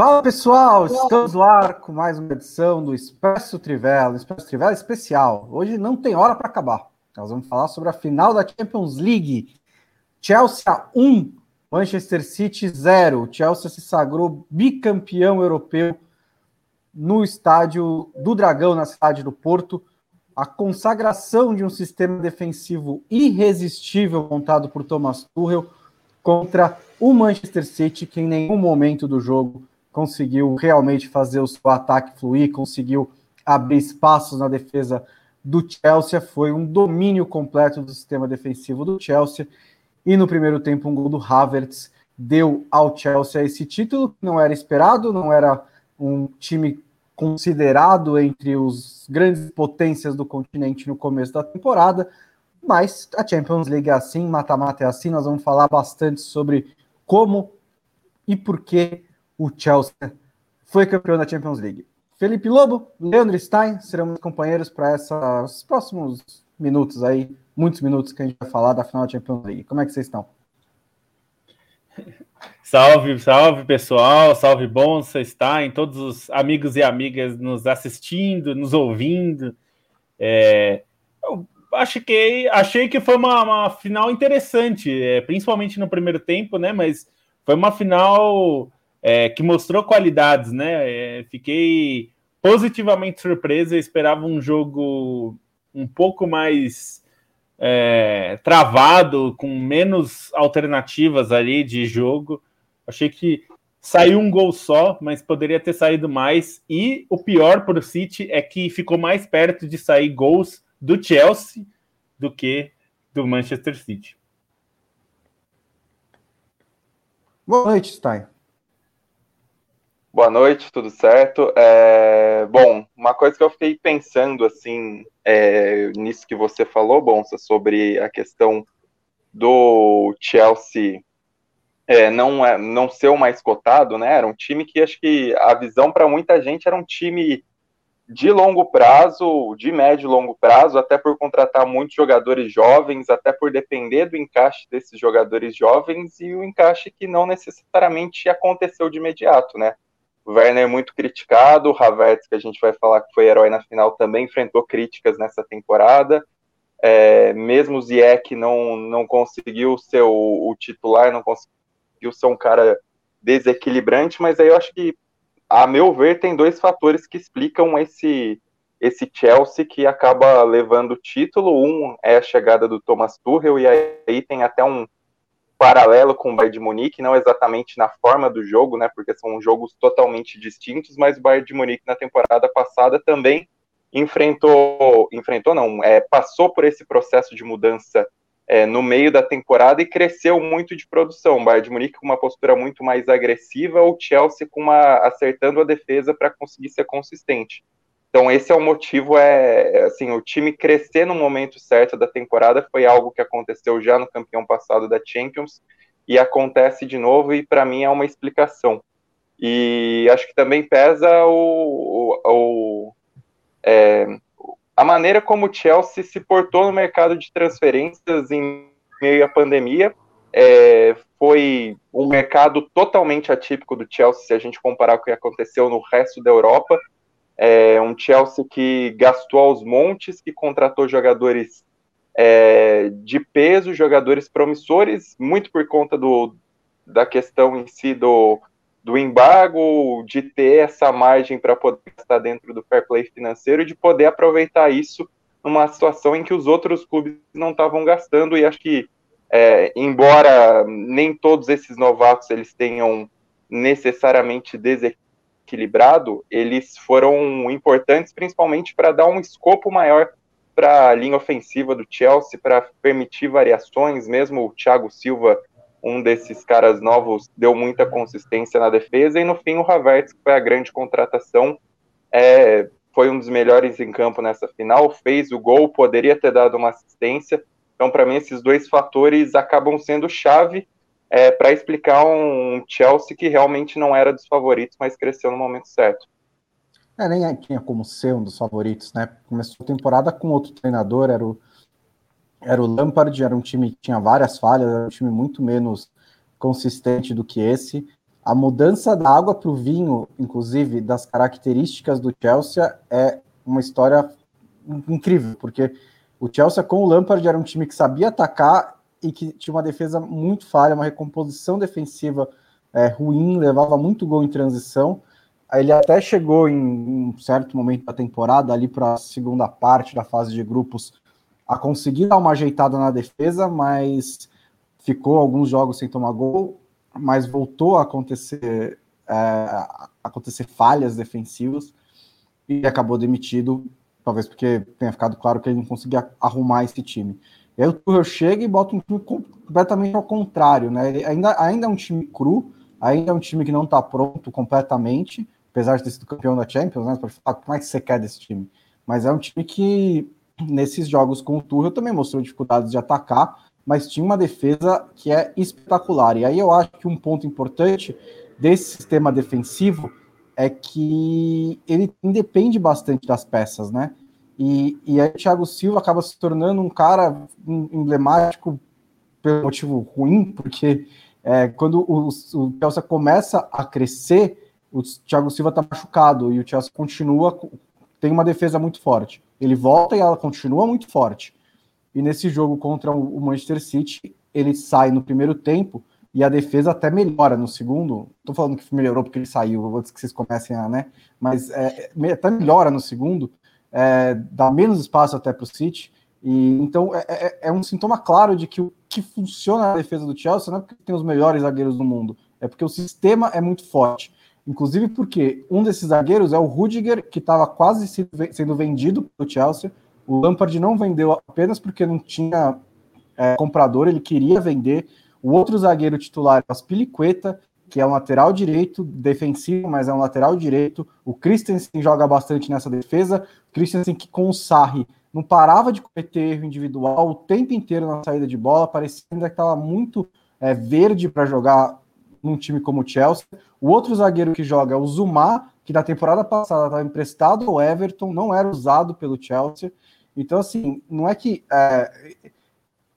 Fala pessoal, estamos no ar com mais uma edição do Expresso Trivela, Expresso Trivela especial. Hoje não tem hora para acabar. Nós vamos falar sobre a final da Champions League. Chelsea 1, Manchester City 0. Chelsea se sagrou bicampeão europeu no estádio do Dragão, na cidade do Porto. A consagração de um sistema defensivo irresistível montado por Thomas Tuchel contra o Manchester City, que em nenhum momento do jogo conseguiu realmente fazer o seu ataque fluir, conseguiu abrir espaços na defesa do Chelsea. Foi um domínio completo do sistema defensivo do Chelsea. E no primeiro tempo, um gol do Havertz deu ao Chelsea esse título, que não era esperado, não era um time considerado entre os grandes potências do continente no começo da temporada, mas a Champions League é assim, mata-mata é assim, nós vamos falar bastante sobre como e por que o Chelsea foi campeão da Champions League. Felipe Lobo, Leandro Stein serão companheiros para esses próximos minutos aí, muitos minutos que a gente vai falar da final da Champions League. Como é que vocês estão? Salve, salve pessoal, salve bom você está em todos os amigos e amigas nos assistindo, nos ouvindo. É, eu acho que achei que foi uma, uma final interessante, é, principalmente no primeiro tempo, né? Mas foi uma final é, que mostrou qualidades, né? É, fiquei positivamente surpreso. Eu esperava um jogo um pouco mais é, travado, com menos alternativas ali de jogo. Achei que saiu um gol só, mas poderia ter saído mais. E o pior para o City é que ficou mais perto de sair gols do Chelsea do que do Manchester City. Boa noite, Stein. Boa noite, tudo certo? É, bom, uma coisa que eu fiquei pensando assim é, nisso que você falou, Bonsa, sobre a questão do Chelsea é, não, é, não ser o mais cotado, né? Era um time que acho que a visão para muita gente era um time de longo prazo, de médio e longo prazo, até por contratar muitos jogadores jovens, até por depender do encaixe desses jogadores jovens e o encaixe que não necessariamente aconteceu de imediato, né? Werner é muito criticado, Havertz, que a gente vai falar que foi herói na final, também enfrentou críticas nessa temporada. É, mesmo o Ziyech não, não conseguiu ser o, o, titular, não conseguiu ser um cara desequilibrante, mas aí eu acho que, a meu ver, tem dois fatores que explicam esse, esse Chelsea que acaba levando o título. Um é a chegada do Thomas Tuchel, e aí tem até um, paralelo com o Bayern de Munique, não exatamente na forma do jogo, né, porque são jogos totalmente distintos, mas o Bayern de Munique na temporada passada também enfrentou, enfrentou não, é, passou por esse processo de mudança é, no meio da temporada e cresceu muito de produção. O Bayern de Munique com uma postura muito mais agressiva, o Chelsea com uma acertando a defesa para conseguir ser consistente. Então esse é o motivo, é assim, o time crescer no momento certo da temporada foi algo que aconteceu já no campeão passado da Champions e acontece de novo e para mim é uma explicação. E acho que também pesa o, o, o é, a maneira como o Chelsea se portou no mercado de transferências em meio à pandemia. É, foi um mercado totalmente atípico do Chelsea se a gente comparar com o que aconteceu no resto da Europa. É um Chelsea que gastou aos montes, que contratou jogadores é, de peso, jogadores promissores, muito por conta do, da questão em si do, do embargo, de ter essa margem para poder estar dentro do fair play financeiro e de poder aproveitar isso numa situação em que os outros clubes não estavam gastando. E acho que é, embora nem todos esses novatos eles tenham necessariamente desequilíbrio equilibrado, eles foram importantes principalmente para dar um escopo maior para a linha ofensiva do Chelsea, para permitir variações, mesmo o Thiago Silva, um desses caras novos, deu muita consistência na defesa, e no fim o Havertz, que foi a grande contratação, é, foi um dos melhores em campo nessa final, fez o gol, poderia ter dado uma assistência, então para mim esses dois fatores acabam sendo chave é, para explicar um Chelsea que realmente não era dos favoritos, mas cresceu no momento certo. É, nem tinha como ser um dos favoritos, né? Começou a temporada com outro treinador, era o, era o Lampard, era um time que tinha várias falhas, era um time muito menos consistente do que esse. A mudança da água para o vinho, inclusive das características do Chelsea, é uma história incrível, porque o Chelsea com o Lampard era um time que sabia atacar e que tinha uma defesa muito falha, uma recomposição defensiva é, ruim, levava muito gol em transição. Ele até chegou em um certo momento da temporada, ali para a segunda parte da fase de grupos, a conseguir dar uma ajeitada na defesa, mas ficou alguns jogos sem tomar gol, mas voltou a acontecer, é, acontecer falhas defensivas e acabou demitido, talvez porque tenha ficado claro que ele não conseguia arrumar esse time. E aí o Tuchel chega e bota um time completamente ao contrário, né? Ele ainda, ainda é um time cru, ainda é um time que não está pronto completamente, apesar de ter sido campeão da Champions, né? Pode falar, como é que você quer desse time? Mas é um time que, nesses jogos com o Tuchel, também mostrou dificuldades de atacar, mas tinha uma defesa que é espetacular. E aí eu acho que um ponto importante desse sistema defensivo é que ele independe bastante das peças, né? E, e aí o Thiago Silva acaba se tornando um cara emblemático pelo motivo ruim, porque é, quando o, o Chelsea começa a crescer, o Thiago Silva está machucado e o Chelsea continua, tem uma defesa muito forte. Ele volta e ela continua muito forte. E nesse jogo contra o Manchester City, ele sai no primeiro tempo e a defesa até melhora no segundo. Estou falando que melhorou porque ele saiu, antes que vocês comecem a, né? Mas é, até melhora no segundo é, dá menos espaço até para o City. E, então é, é, é, um sintoma claro de que o que funciona na defesa do Chelsea não é porque tem os melhores zagueiros do mundo, é porque o sistema é muito forte. Inclusive porque um desses zagueiros é o Rudiger, que estava quase sendo vendido para o Chelsea. O Lampard não vendeu apenas porque não tinha é, comprador, ele queria vender. O outro zagueiro titular é o Aspilicueta, que é um lateral direito, defensivo, mas é um lateral direito. O Christensen joga bastante nessa defesa. O Christensen que com o Sarri não parava de cometer erro individual o tempo inteiro na saída de bola, parecia que estava muito é, verde para jogar num time como o Chelsea. O outro zagueiro que joga é o Zuma, que na temporada passada estava emprestado ao Everton, não era usado pelo Chelsea. Então, assim, não é que. É,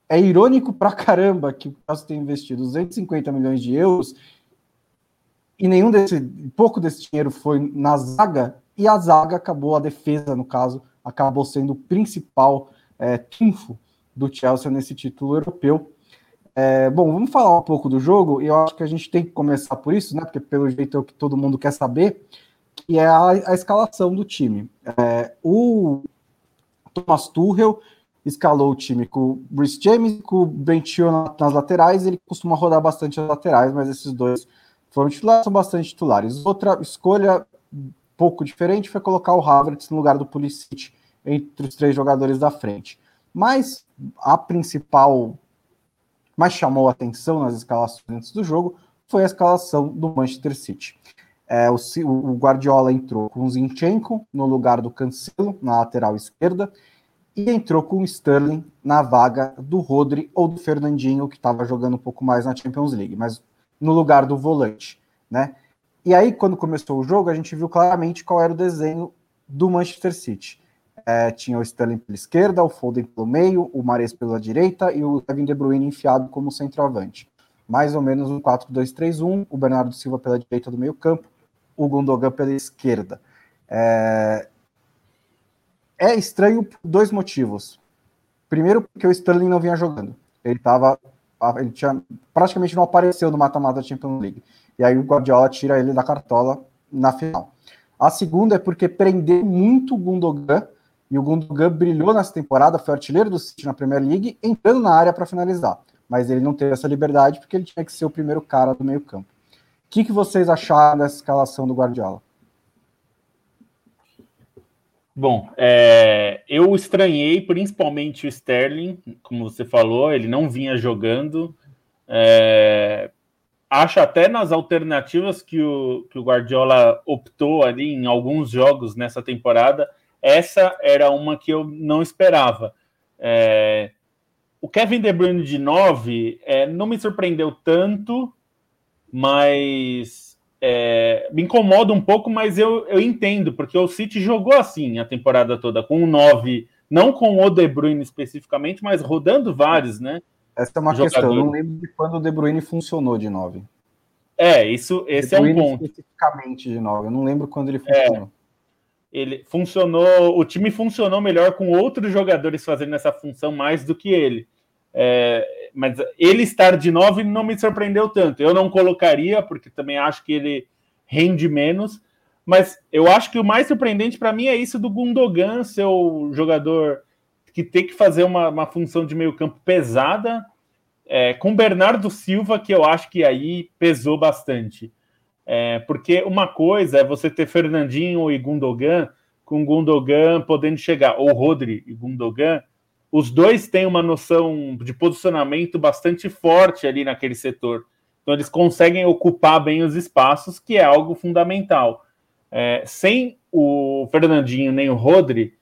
é irônico pra caramba que o Chelsea tem investido 250 milhões de euros e nenhum desse, pouco desse dinheiro foi na zaga, e a zaga acabou, a defesa, no caso, acabou sendo o principal é, trunfo do Chelsea nesse título europeu. É, bom, vamos falar um pouco do jogo, e eu acho que a gente tem que começar por isso, né? Porque pelo jeito é o que todo mundo quer saber, que é a, a escalação do time. É, o Thomas Tuchel escalou o time com o Bruce James, com o Ben nas laterais, ele costuma rodar bastante as laterais, mas esses dois foram titulares, são bastante titulares. Outra escolha pouco diferente foi colocar o Havertz no lugar do Pulisic entre os três jogadores da frente. Mas a principal mais chamou atenção nas escalações antes do jogo foi a escalação do Manchester City. É, o, o, Guardiola entrou com o Zinchenko no lugar do Cancelo, na lateral esquerda, e entrou com o Sterling na vaga do Rodri ou do Fernandinho, que estava jogando um pouco mais na Champions League. Mas no lugar do volante, né? E aí, quando começou o jogo, a gente viu claramente qual era o desenho do Manchester City. É, tinha o Sterling pela esquerda, o Foden pelo meio, o Mares pela direita e o Kevin De Bruyne enfiado como centroavante. Mais ou menos um 4-2-3-1, o Bernardo Silva pela direita do meio campo, o Gundogan pela esquerda. É... é estranho por dois motivos. Primeiro, porque o Sterling não vinha jogando. Ele estava ele tinha, praticamente não apareceu no mata-mata da Champions League. E aí o Guardiola tira ele da cartola na final. A segunda é porque prendeu muito o Gundogan, e o Gundogan brilhou nessa temporada, foi artilheiro do City na Premier League, entrando na área para finalizar. Mas ele não teve essa liberdade porque ele tinha que ser o primeiro cara do meio campo. O que, que vocês acharam dessa escalação do Guardiola? Bom, é, eu estranhei principalmente o Sterling, como você falou, ele não vinha jogando. É, acho até nas alternativas que o, que o Guardiola optou ali em alguns jogos nessa temporada, essa era uma que eu não esperava. É, o Kevin De Bruyne de 9 é, não me surpreendeu tanto, mas é, me incomoda um pouco, mas eu, eu entendo, porque o City jogou assim a temporada toda, com um 9, não com o De Bruyne especificamente, mas rodando vários, né? Essa é uma jogadores. questão, eu não lembro de quando o De Bruyne funcionou de 9. É, isso, esse é um ponto. Especificamente de novo, eu não lembro quando ele funcionou. É ele funcionou, o time funcionou melhor com outros jogadores fazendo essa função mais do que ele. É, mas ele estar de 9 não me surpreendeu tanto. Eu não colocaria, porque também acho que ele rende menos. Mas eu acho que o mais surpreendente para mim é isso do Gundogan ser o jogador que tem que fazer uma, uma função de meio campo pesada, é, com Bernardo Silva, que eu acho que aí pesou bastante. É, porque uma coisa é você ter Fernandinho e Gundogan, com Gundogan podendo chegar, ou Rodri e Gundogan, os dois têm uma noção de posicionamento bastante forte ali naquele setor. Então eles conseguem ocupar bem os espaços, que é algo fundamental. É, sem o Fernandinho nem o Rodri,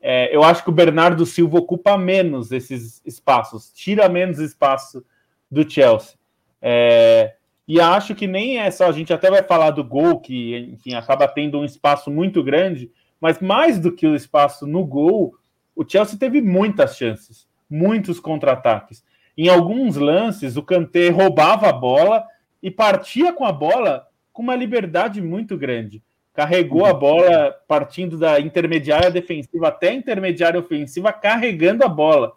é, eu acho que o Bernardo Silva ocupa menos esses espaços, tira menos espaço do Chelsea. É, e acho que nem é só, a gente até vai falar do gol, que enfim, acaba tendo um espaço muito grande, mas mais do que o espaço no gol, o Chelsea teve muitas chances, muitos contra-ataques. Em alguns lances, o Kanté roubava a bola e partia com a bola com uma liberdade muito grande. Carregou a bola partindo da intermediária defensiva até a intermediária ofensiva, carregando a bola.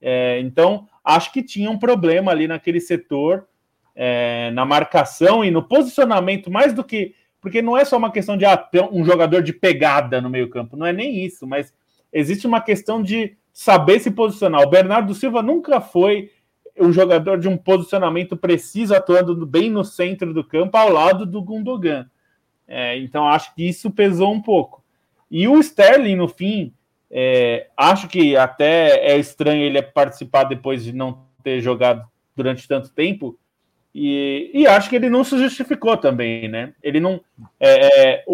É, então, acho que tinha um problema ali naquele setor é, na marcação e no posicionamento, mais do que. Porque não é só uma questão de ah, um jogador de pegada no meio-campo, não é nem isso, mas existe uma questão de saber se posicionar. O Bernardo Silva nunca foi um jogador de um posicionamento preciso, atuando bem no centro do campo, ao lado do Gundogan. É, então acho que isso pesou um pouco. E o Sterling, no fim, é, acho que até é estranho ele participar depois de não ter jogado durante tanto tempo, e, e acho que ele não se justificou também, né? Ele não. É, é,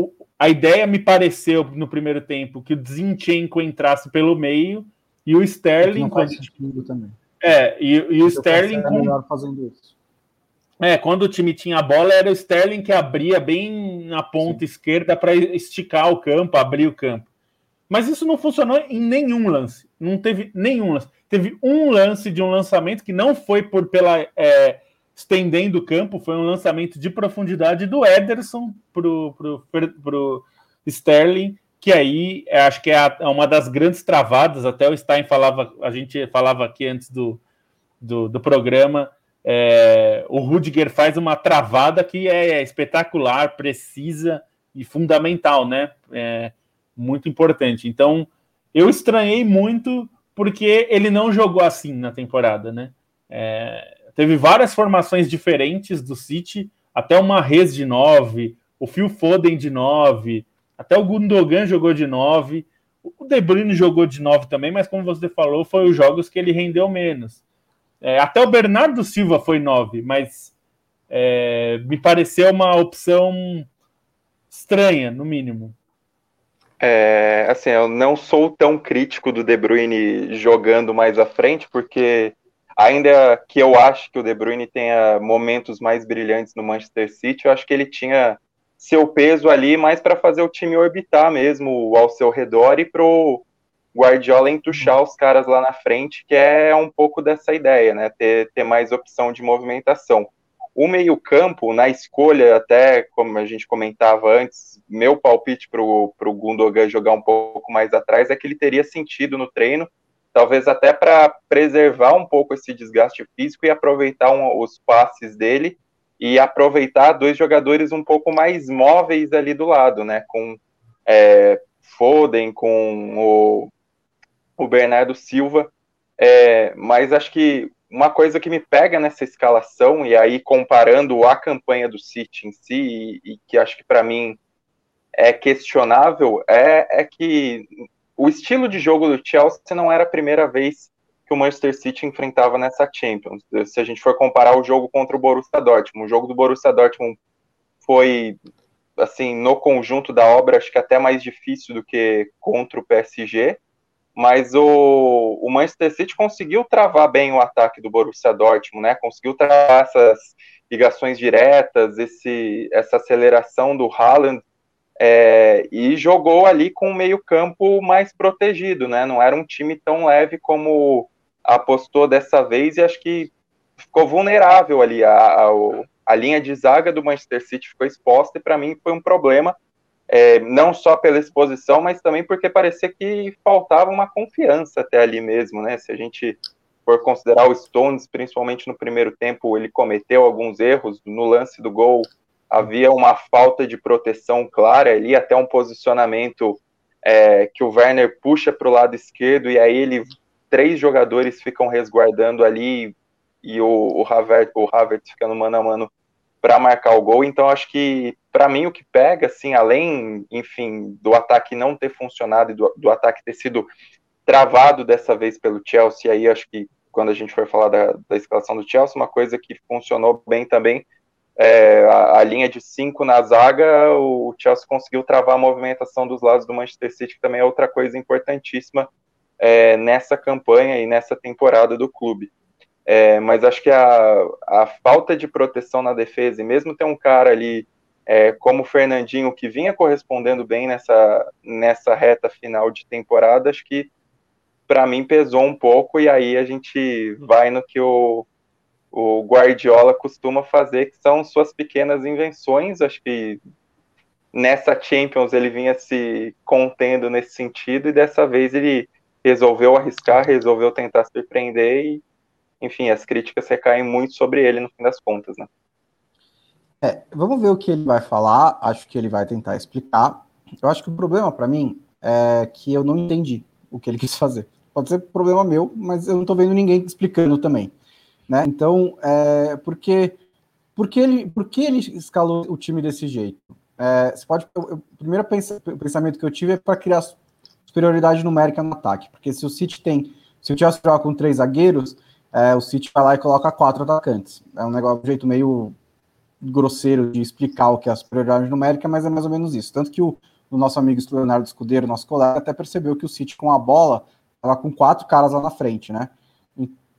a ideia me pareceu no primeiro tempo que o Zinchenko entrasse pelo meio e o Sterling. Não faz quando... também. É, e, e o Sterling. Com... fazendo isso. É, quando o time tinha a bola, era o Sterling que abria bem na ponta Sim. esquerda para esticar o campo, abrir o campo. Mas isso não funcionou em nenhum lance. Não teve nenhum lance. Teve um lance de um lançamento que não foi por pela. É, estendendo o campo, foi um lançamento de profundidade do Ederson pro, pro Sterling, que aí é, acho que é, é uma das grandes travadas, até o Stein falava, a gente falava aqui antes do, do, do programa, é, o Rudiger faz uma travada que é, é espetacular, precisa e fundamental, né? É muito importante. Então, eu estranhei muito porque ele não jogou assim na temporada, né? É, teve várias formações diferentes do City, até uma Res de 9, o Phil Foden de 9, até o Gundogan jogou de 9, o De Bruyne jogou de 9 também, mas como você falou, foi os jogos que ele rendeu menos. É, até o Bernardo Silva foi 9, mas é, me pareceu uma opção estranha, no mínimo. É, assim, eu não sou tão crítico do De Bruyne jogando mais à frente, porque ainda que eu acho que o De Bruyne tenha momentos mais brilhantes no Manchester City, eu acho que ele tinha seu peso ali mais para fazer o time orbitar mesmo ao seu redor e pro Guardiola entuchar os caras lá na frente, que é um pouco dessa ideia, né? Ter, ter mais opção de movimentação. O meio-campo, na escolha, até como a gente comentava antes, meu palpite para o Gundogan jogar um pouco mais atrás é que ele teria sentido no treino talvez até para preservar um pouco esse desgaste físico e aproveitar um, os passes dele e aproveitar dois jogadores um pouco mais móveis ali do lado, né? Com é, Foden, com o, o Bernardo Silva. É, mas acho que uma coisa que me pega nessa escalação, e aí comparando a campanha do City em si, e, e que acho que para mim é questionável, é, é que o estilo de jogo do Chelsea não era a primeira vez que o Manchester City enfrentava nessa Champions. Se a gente for comparar o jogo contra o Borussia Dortmund, o jogo do Borussia Dortmund foi, assim, no conjunto da obra, acho que até mais difícil do que contra o PSG, mas o, o Manchester City conseguiu travar bem o ataque do Borussia Dortmund, né? Conseguiu travar essas ligações diretas, esse, essa aceleração do Haaland é, e jogou ali com o meio-campo mais protegido, né? Não era um time tão leve como apostou dessa vez, e acho que ficou vulnerável ali à, a linha de zaga do Manchester City ficou exposta e para mim foi um problema, é, não só pela exposição, mas também porque parecia que faltava uma confiança até ali mesmo, né? Se a gente for considerar o Stones, principalmente no primeiro tempo, ele cometeu alguns erros no lance do gol, havia uma falta de proteção clara ali, até um posicionamento é, que o Werner puxa para o lado esquerdo e aí ele três jogadores ficam resguardando ali e o, o, Havertz, o Havertz fica no mano a mano para marcar o gol. Então, acho que, para mim, o que pega, assim, além, enfim, do ataque não ter funcionado e do, do ataque ter sido travado dessa vez pelo Chelsea, aí acho que quando a gente for falar da, da escalação do Chelsea, uma coisa que funcionou bem também, é, a, a, linha de cinco na zaga, o, Chelsea conseguiu travar a movimentação dos lados do Manchester City, que também é outra coisa importantíssima é, nessa campanha e nessa temporada do clube. É, mas acho que a, a falta de proteção na defesa, e mesmo ter um cara ali é, como o Fernandinho, que vinha correspondendo bem nessa, nessa reta final de temporada, acho que para mim pesou um pouco, e aí a gente vai no que o, o Guardiola costuma fazer, que são suas pequenas invenções. Acho que nessa Champions ele vinha se contendo nesse sentido, e dessa vez ele resolveu arriscar, resolveu tentar surpreender e enfim, as críticas recaem muito sobre ele no fim das contas, né? É, vamos ver o que ele vai falar, acho que ele vai tentar explicar. Eu acho que o problema para mim é que eu não entendi o que ele quis fazer. Pode ser problema meu, mas eu não estou vendo ninguém explicando também. Né? Então, é, porque, porque, ele, porque ele escalou o time desse jeito? É, você pode, eu, o primeiro pensamento que eu tive é para criar superioridade numérica no ataque, porque se o City tem, se o Chelsea joga com três zagueiros, é, o City vai lá e coloca quatro atacantes. É um negócio, um jeito meio grosseiro de explicar o que é a superioridade numérica, mas é mais ou menos isso. Tanto que o, o nosso amigo Leonardo Escudeiro, nosso colega, até percebeu que o City com a bola estava com quatro caras lá na frente, né?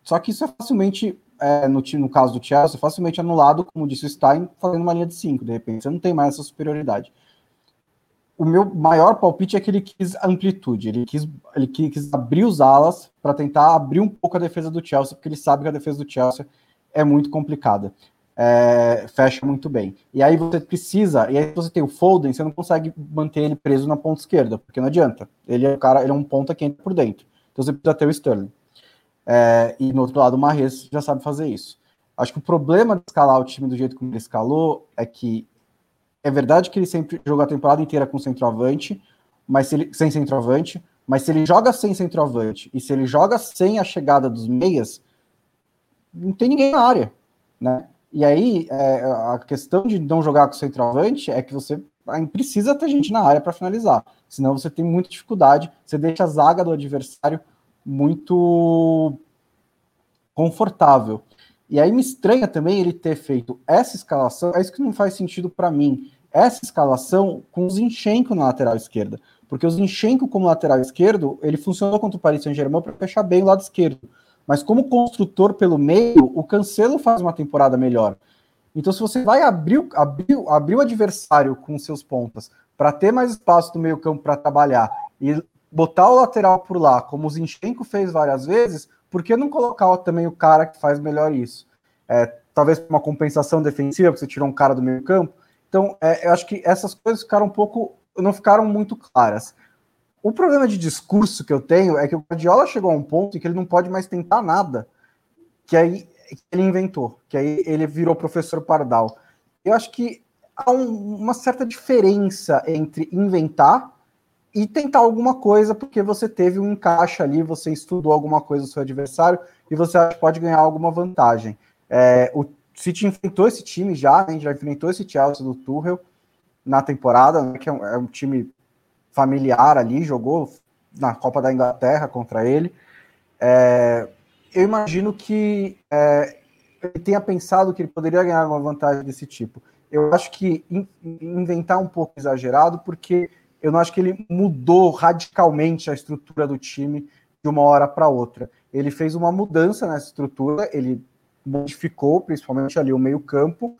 Só que isso é facilmente, é, no, no caso do Chelsea, facilmente anulado, como disse o Stein, fazendo uma linha de cinco, de repente. Você não tem mais essa superioridade o meu maior palpite é que ele quis amplitude, ele quis, ele quis abrir os alas para tentar abrir um pouco a defesa do Chelsea, porque ele sabe que a defesa do Chelsea é muito complicada. É, fecha muito bem. E aí você precisa, e aí você tem o Foden, você não consegue manter ele preso na ponta esquerda, porque não adianta. Ele é o cara, ele é um ponta que entra por dentro. Então você precisa ter o Sterling. É, e no outro lado, o Marres já sabe fazer isso. Acho que o problema de escalar o time do jeito como ele escalou é que é verdade que ele sempre jogou a temporada inteira com centroavante, mas se ele, sem centroavante, mas se ele joga sem centroavante e se ele joga sem a chegada dos meias, não tem ninguém na área, né? E aí é, a questão de não jogar com centroavante é que você precisa ter gente na área para finalizar, senão você tem muita dificuldade, você deixa a zaga do adversário muito confortável. E aí me estranha também ele ter feito essa escalação, é isso que não faz sentido para mim. Essa escalação com o Zinchenko na lateral esquerda. Porque o Zinchenko como lateral esquerdo, ele funcionou contra o Paris Saint-Germain para fechar bem o lado esquerdo. Mas como construtor pelo meio, o Cancelo faz uma temporada melhor. Então, se você vai abrir, abrir, abrir o adversário com seus pontas para ter mais espaço no meio campo para trabalhar e botar o lateral por lá, como o Zinchenko fez várias vezes, por que não colocar também o cara que faz melhor isso? É, talvez uma compensação defensiva, porque você tirou um cara do meio campo. Então, é, eu acho que essas coisas ficaram um pouco, não ficaram muito claras. O problema de discurso que eu tenho é que o Guardiola chegou a um ponto em que ele não pode mais tentar nada, que aí ele inventou, que aí ele virou professor Pardal. Eu acho que há um, uma certa diferença entre inventar e tentar alguma coisa, porque você teve um encaixe ali, você estudou alguma coisa do seu adversário e você pode ganhar alguma vantagem. É, o City enfrentou esse time já, né, já enfrentou esse Chelsea do Tuchel na temporada, né, que é um, é um, time familiar ali, jogou na Copa da Inglaterra contra ele. É, eu imagino que é, ele tenha pensado que ele poderia ganhar uma vantagem desse tipo. Eu acho que in, inventar um pouco exagerado, porque eu não acho que ele mudou radicalmente a estrutura do time de uma hora para outra. Ele fez uma mudança nessa estrutura, ele modificou principalmente ali o meio-campo,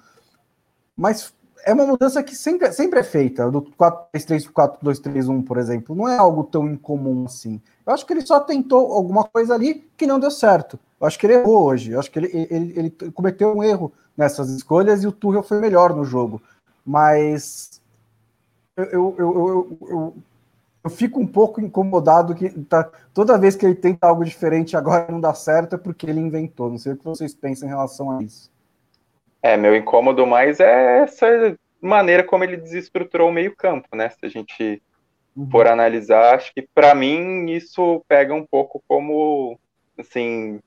mas é uma mudança que sempre, sempre é feita, do 4-3-3 para 4-2-3-1, por exemplo. Não é algo tão incomum assim. Eu acho que ele só tentou alguma coisa ali que não deu certo. Eu acho que ele errou hoje. Eu acho que ele, ele, ele cometeu um erro nessas escolhas e o Tuchel foi melhor no jogo. Mas eu, eu, eu, eu, fico um pouco incomodado que tá, toda vez que ele tenta algo diferente agora não dá certo é porque ele inventou. Não sei o que vocês pensam em relação a isso. É, meu incômodo mais é essa maneira como ele desestruturou o meio-campo, né? Se a gente uhum. for analisar, acho que para mim isso pega um pouco como assim,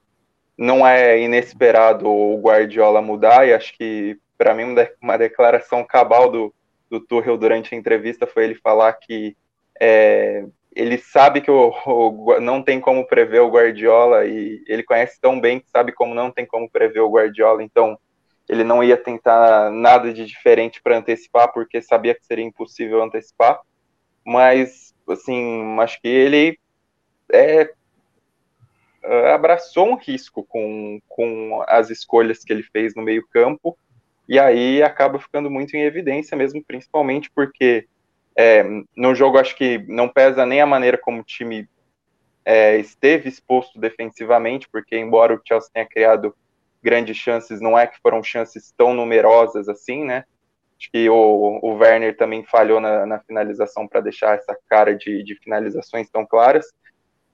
não é inesperado o Guardiola mudar, e acho que para mim uma declaração cabal do, do Tuchel durante a entrevista foi ele falar que é, ele sabe que o, o, não tem como prever o Guardiola e ele conhece tão bem que sabe como não tem como prever o Guardiola, então ele não ia tentar nada de diferente para antecipar, porque sabia que seria impossível antecipar. Mas, assim, acho que ele é, abraçou um risco com, com as escolhas que ele fez no meio-campo, e aí acaba ficando muito em evidência mesmo, principalmente porque é, no jogo acho que não pesa nem a maneira como o time é, esteve exposto defensivamente, porque embora o Chelsea tenha criado grandes chances, não é que foram chances tão numerosas assim, né? Acho que o, o Werner também falhou na, na finalização para deixar essa cara de, de finalizações tão claras,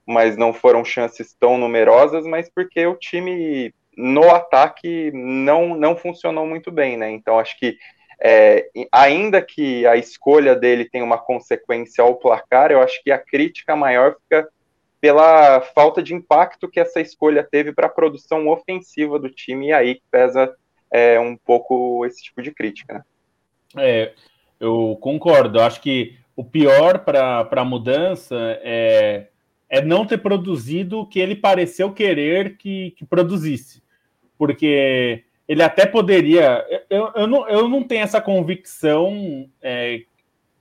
mas não foram chances tão numerosas, mas porque o time no ataque não, não funcionou muito bem, né? Então acho que é, ainda que a escolha dele tenha uma consequência ao placar, eu acho que a crítica maior fica pela falta de impacto que essa escolha teve para a produção ofensiva do time, e aí pesa é, um pouco esse tipo de crítica. Né? É, eu concordo. Eu acho que o pior para a mudança é, é não ter produzido o que ele pareceu querer que, que produzisse. Porque ele até poderia. Eu, eu, não, eu não tenho essa convicção é,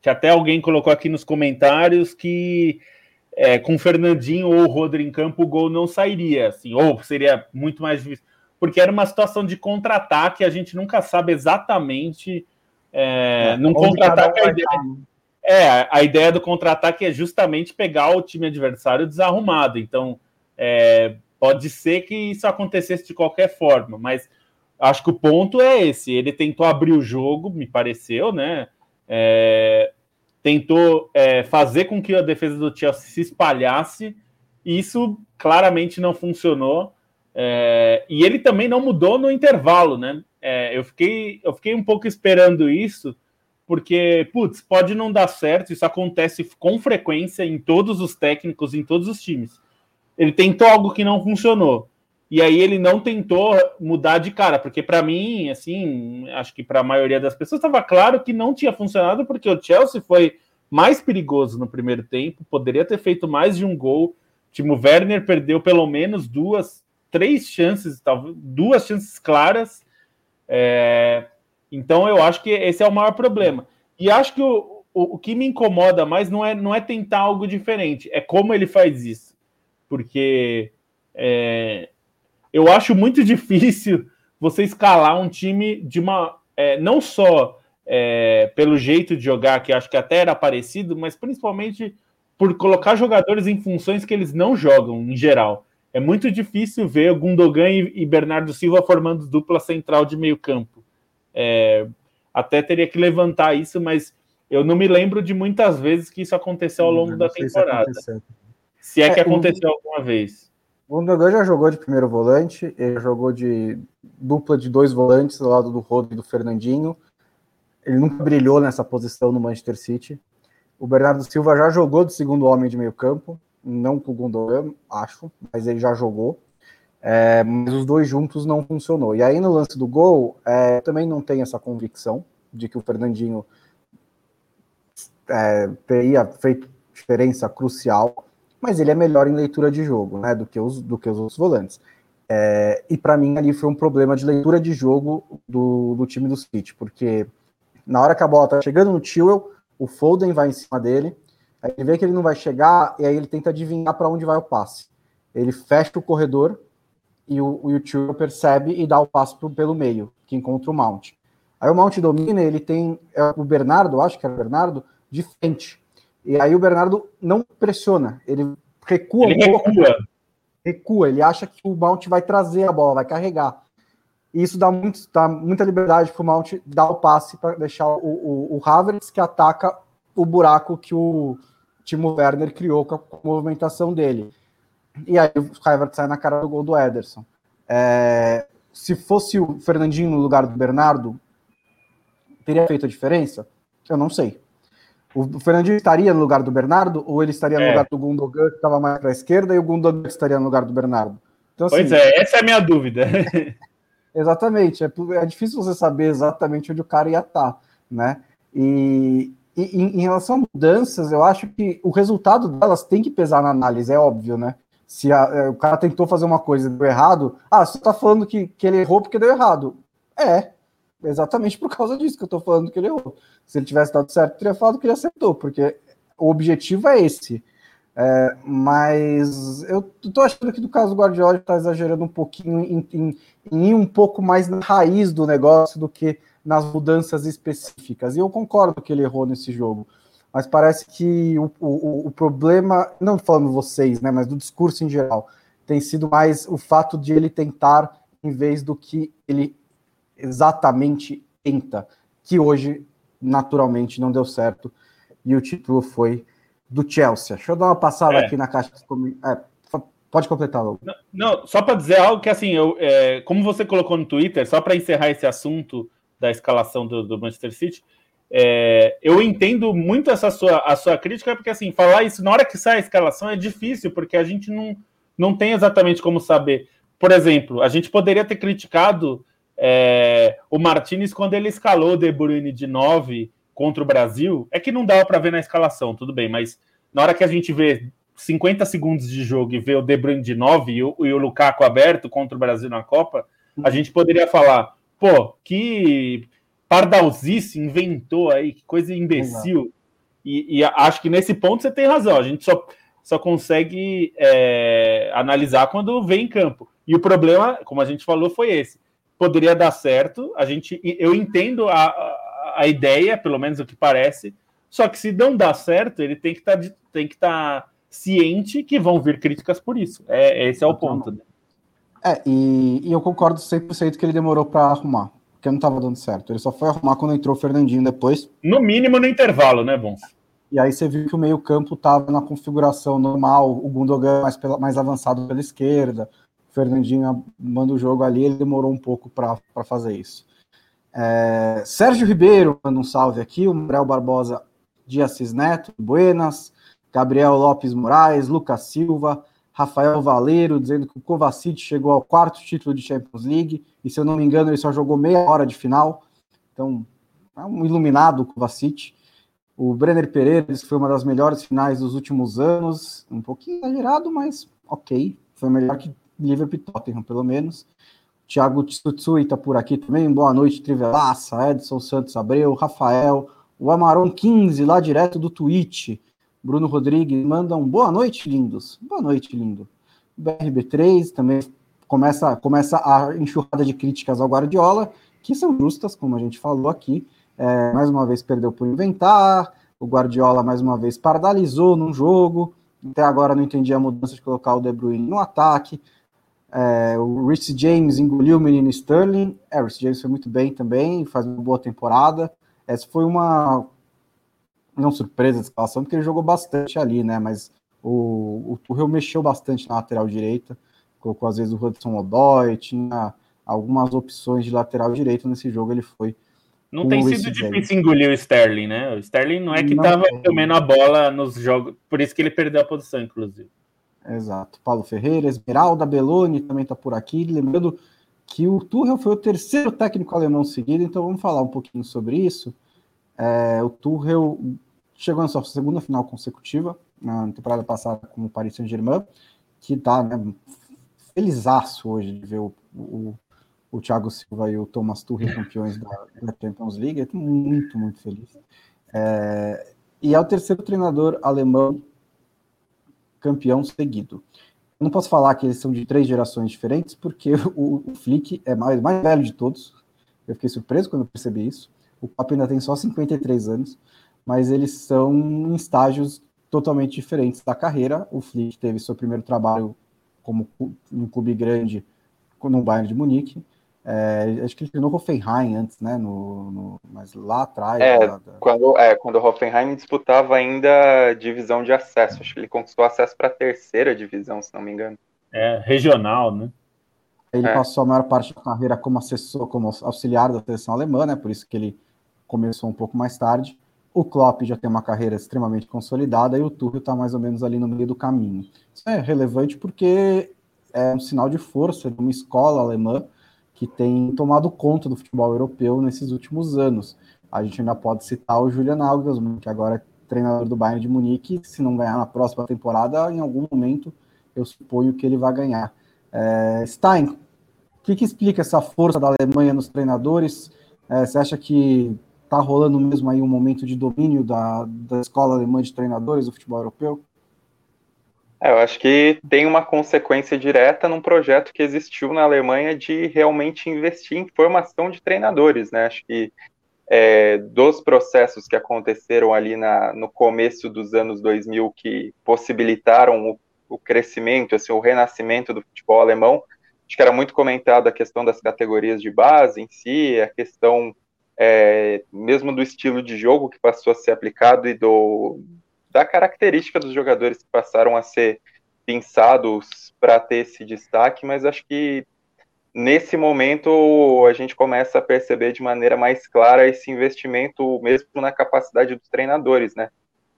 que até alguém colocou aqui nos comentários que é, com Fernandinho ou Rodri em campo, o gol não sairia, assim, ou seria muito mais difícil, porque era uma situação de contra-ataque, a gente nunca sabe exatamente. É, é, num contra-ataque, ideia, é, a ideia do contra-ataque é justamente pegar o time adversário desarrumado, então é, pode ser que isso acontecesse de qualquer forma, mas acho que o ponto é esse: ele tentou abrir o jogo, me pareceu, né? É, tentou é, fazer com que a defesa do Chelsea se espalhasse, e isso claramente não funcionou. É, e ele também não mudou no intervalo, né? É, eu, fiquei, eu fiquei um pouco esperando isso, porque, putz, pode não dar certo, isso acontece com frequência em todos os técnicos, em todos os times. Ele tentou algo que não funcionou. E aí ele não tentou mudar de cara, porque para mim, assim, acho que para a maioria das pessoas estava claro que não tinha funcionado, porque o Chelsea foi mais perigoso no primeiro tempo, poderia ter feito mais de um gol. Timo Werner perdeu pelo menos duas, três chances, talvez duas chances claras. É, então eu acho que esse é o maior problema. E acho que o, o, o que me incomoda mais não é, não é tentar algo diferente, é como ele faz isso. Porque é, eu acho muito difícil você escalar um time de uma. É, não só é, pelo jeito de jogar, que acho que até era parecido, mas principalmente por colocar jogadores em funções que eles não jogam, em geral. É muito difícil ver Gundogan e Bernardo Silva formando dupla central de meio campo. É, até teria que levantar isso, mas eu não me lembro de muitas vezes que isso aconteceu ao longo da temporada. Se, se é, que é, aconteceu alguma vez. O Gundogan já jogou de primeiro volante, ele jogou de dupla de dois volantes ao lado do Rodri e do Fernandinho. Ele nunca brilhou nessa posição no Manchester City. O Bernardo Silva já jogou de segundo homem de meio campo, não com o Gundogan, acho, mas ele já jogou. É, mas os dois juntos não funcionou. E aí no lance do gol, é, também não tem essa convicção de que o Fernandinho é, teria feito diferença crucial mas ele é melhor em leitura de jogo, né, do que os, do que os outros volantes. É, e para mim ali foi um problema de leitura de jogo do, do time do City, porque na hora que a bola tá chegando no Tewell, o Foden vai em cima dele, aí ele vê que ele não vai chegar, e aí ele tenta adivinhar para onde vai o passe. Ele fecha o corredor e o, o percebe e dá o passe pro, pelo meio, que encontra o Mount. Aí o Mount domina, ele tem é, o Bernardo, acho que era o Bernardo, de frente. E aí o Bernardo não pressiona, ele recua ele um pouco. Recua. recua, ele acha que o Mount vai trazer a bola, vai carregar. E isso dá, muito, dá muita liberdade para o Mount dar o passe para deixar o, o, o Havertz que ataca o buraco que o Timo Werner criou com a movimentação dele. E aí o Havertz sai na cara do gol do Ederson. É, se fosse o Fernandinho no lugar do Bernardo, teria feito a diferença? Eu não sei. O Fernandinho estaria no lugar do Bernardo ou ele estaria no é. lugar do Gundogan, que estava mais para a esquerda, e o Gundogan estaria no lugar do Bernardo? Então, assim, pois é, essa é a minha dúvida. exatamente, é, é, difícil você saber exatamente onde o cara ia estar, tá, né? E, e em, em, relação a mudanças, eu acho que o resultado delas tem que pesar na análise, é óbvio, né? Se a, é, o cara tentou fazer uma coisa e deu errado, ah, você está falando que, que ele errou porque deu errado. É, exatamente por causa disso que eu estou falando que ele errou. Se ele tivesse dado certo, teria falado que ele acertou, porque o objetivo é esse. É, mas eu estou achando que do caso do Guardiola está exagerando um pouquinho em, em, em, ir um pouco mais na raiz do negócio do que nas mudanças específicas. E eu concordo que ele errou nesse jogo. Mas parece que o, o, o problema, não falando vocês, né, mas do discurso em geral, tem sido mais o fato de ele tentar em vez do que ele exatamente tenta, que hoje naturalmente não deu certo e o título foi do Chelsea. Deixa eu dar uma passada é. aqui na caixa. É, pode completar, logo. Não, não só para dizer algo que assim, eu, é, como você colocou no Twitter, só para encerrar esse assunto da escalação do, do Manchester City, é, eu entendo muito essa sua, a sua crítica, porque assim, falar isso na hora que sai a escalação é difícil, porque a gente não, não tem exatamente como saber. Por exemplo, a gente poderia ter criticado é, o Martinez, quando ele escalou o De Bruyne de 9 contra o Brasil, é que não dava para ver na escalação, tudo bem, mas na hora que a gente vê 50 segundos de jogo e vê o De Bruyne de 9 e o, e o Lukaku aberto contra o Brasil na Copa, a gente poderia falar, pô, que pardalzice inventou aí, que coisa imbecil. E, e, acho que nesse ponto você tem razão, a gente só, só consegue é, analisar quando vem em campo. E o problema, como a gente falou, foi esse poderia dar certo. A gente, eu entendo a, a, a ideia, pelo menos o que parece. Só que se não dá certo, ele tem que tá, estar tá ciente que vão vir críticas por isso. É, esse é o ponto. Né? É, e, e, eu concordo 100% que ele demorou para arrumar, porque não estava dando certo. Ele só foi arrumar quando entrou o Fernandinho depois. No mínimo no intervalo, né, Bom? E aí você viu que o meio-campo estava na configuração normal, o Gundogan mais, pela, mais avançado pela esquerda, Fernandinho manda o jogo ali, ele demorou um pouco para fazer isso. É, Sérgio Ribeiro manda um salve aqui, o Muriel Barbosa de Assis Neto, Buenas, Gabriel Lopes Moraes, Lucas Silva, Rafael Valeiro dizendo que o Kovacic chegou ao quarto título de Champions League, e se eu não me engano, ele só jogou meia hora de final. Então, é um iluminado o Kovacic. O Brenner Pereira disse que foi uma das melhores finais dos últimos anos. Um pouquinho exagerado, mas ok. Foi melhor que Liverpool e Tottenham, pelo menos. Thiago Tsutsui está por aqui também. Boa noite, Trivelaça, Edson Santos Abreu, Rafael, o Amaron 15, lá direto do Twitch. Bruno Rodrigues manda um boa noite, lindos. Boa noite, lindo. BRB3 também começa, começa a enxurrada de críticas ao Guardiola, que são justas, como a gente falou aqui. É, mais uma vez perdeu por inventar, o Guardiola mais uma vez pardalizou num jogo. Até agora não entendi a mudança de colocar o De Bruyne no ataque. É, o Rich James engoliu o menino Sterling. É, o Rich James foi muito bem também, faz uma boa temporada. Essa foi uma não surpresa de escalação, porque ele jogou bastante ali, né? Mas o, o Tuchel mexeu bastante na lateral direita, colocou às vezes o Hudson Odoi, tinha algumas opções de lateral direito nesse jogo, ele foi. Não tem sido difícil engolir o Sterling, né? O Sterling não é que estava comendo a bola nos jogos, por isso que ele perdeu a posição, inclusive. Exato. Paulo Ferreira, Esmeralda Belloni também está por aqui. Lembrando que o Tuchel foi o terceiro técnico alemão seguido, então vamos falar um pouquinho sobre isso. É, o Tuchel chegou na sua segunda final consecutiva, na temporada passada com o Paris Saint-Germain, que está né, felizaço hoje de ver o, o, o Thiago Silva e o Thomas Tuchel campeões da, da Champions League. Estou muito, muito feliz. É, e é o terceiro treinador alemão campeão seguido. Eu não posso falar que eles são de três gerações diferentes, porque o, o Flick é mais, mais velho de todos. Eu fiquei surpreso quando percebi isso. O Klopp ainda tem só 53 anos, mas eles são em estágios totalmente diferentes da carreira. O Flick teve seu primeiro trabalho como um clube grande no Bayern de Munique. É, acho que ele treinou Hoffenheim antes, né? No, no mas lá atrás. É, da, da... Quando, é, quando o Hoffenheim disputava ainda divisão de acesso. Acho que ele conquistou acesso para a terceira divisão, se não me engano. É, regional, né? Ele é. passou a maior parte da carreira como assessor, como auxiliar da seleção alemã, né? Por isso que ele começou um pouco mais tarde. O Klopp já tem uma carreira extremamente consolidada e o Tuchel está mais ou menos ali no meio do caminho. Isso é relevante porque é um sinal de força de uma escola alemã que tem tomado conta do futebol europeu nesses últimos anos. A gente ainda pode citar o Julian Nagelsmann, que agora é treinador do Bayern de Munique, se não ganhar na próxima temporada, em algum momento eu suponho que ele vai ganhar. É, Stein, o que, que, explica essa força da Alemanha nos treinadores? É, você acha que está rolando mesmo aí um momento de domínio da, da escola alemã de treinadores do futebol europeu? É, eu acho que tem uma consequência direta num projeto que existiu na Alemanha de realmente investir em formação de treinadores, né? Acho que é, dos processos que aconteceram ali na, no começo dos anos 2000 que possibilitaram o, o crescimento, assim, o renascimento do futebol alemão, acho que era muito comentado a questão das categorias de base em si, a questão é, mesmo do estilo de jogo que passou a ser aplicado e do, da característica dos jogadores que passaram a ser pensados para ter esse destaque, mas acho que nesse momento a gente começa a perceber de maneira mais clara esse investimento mesmo na capacidade dos treinadores, né?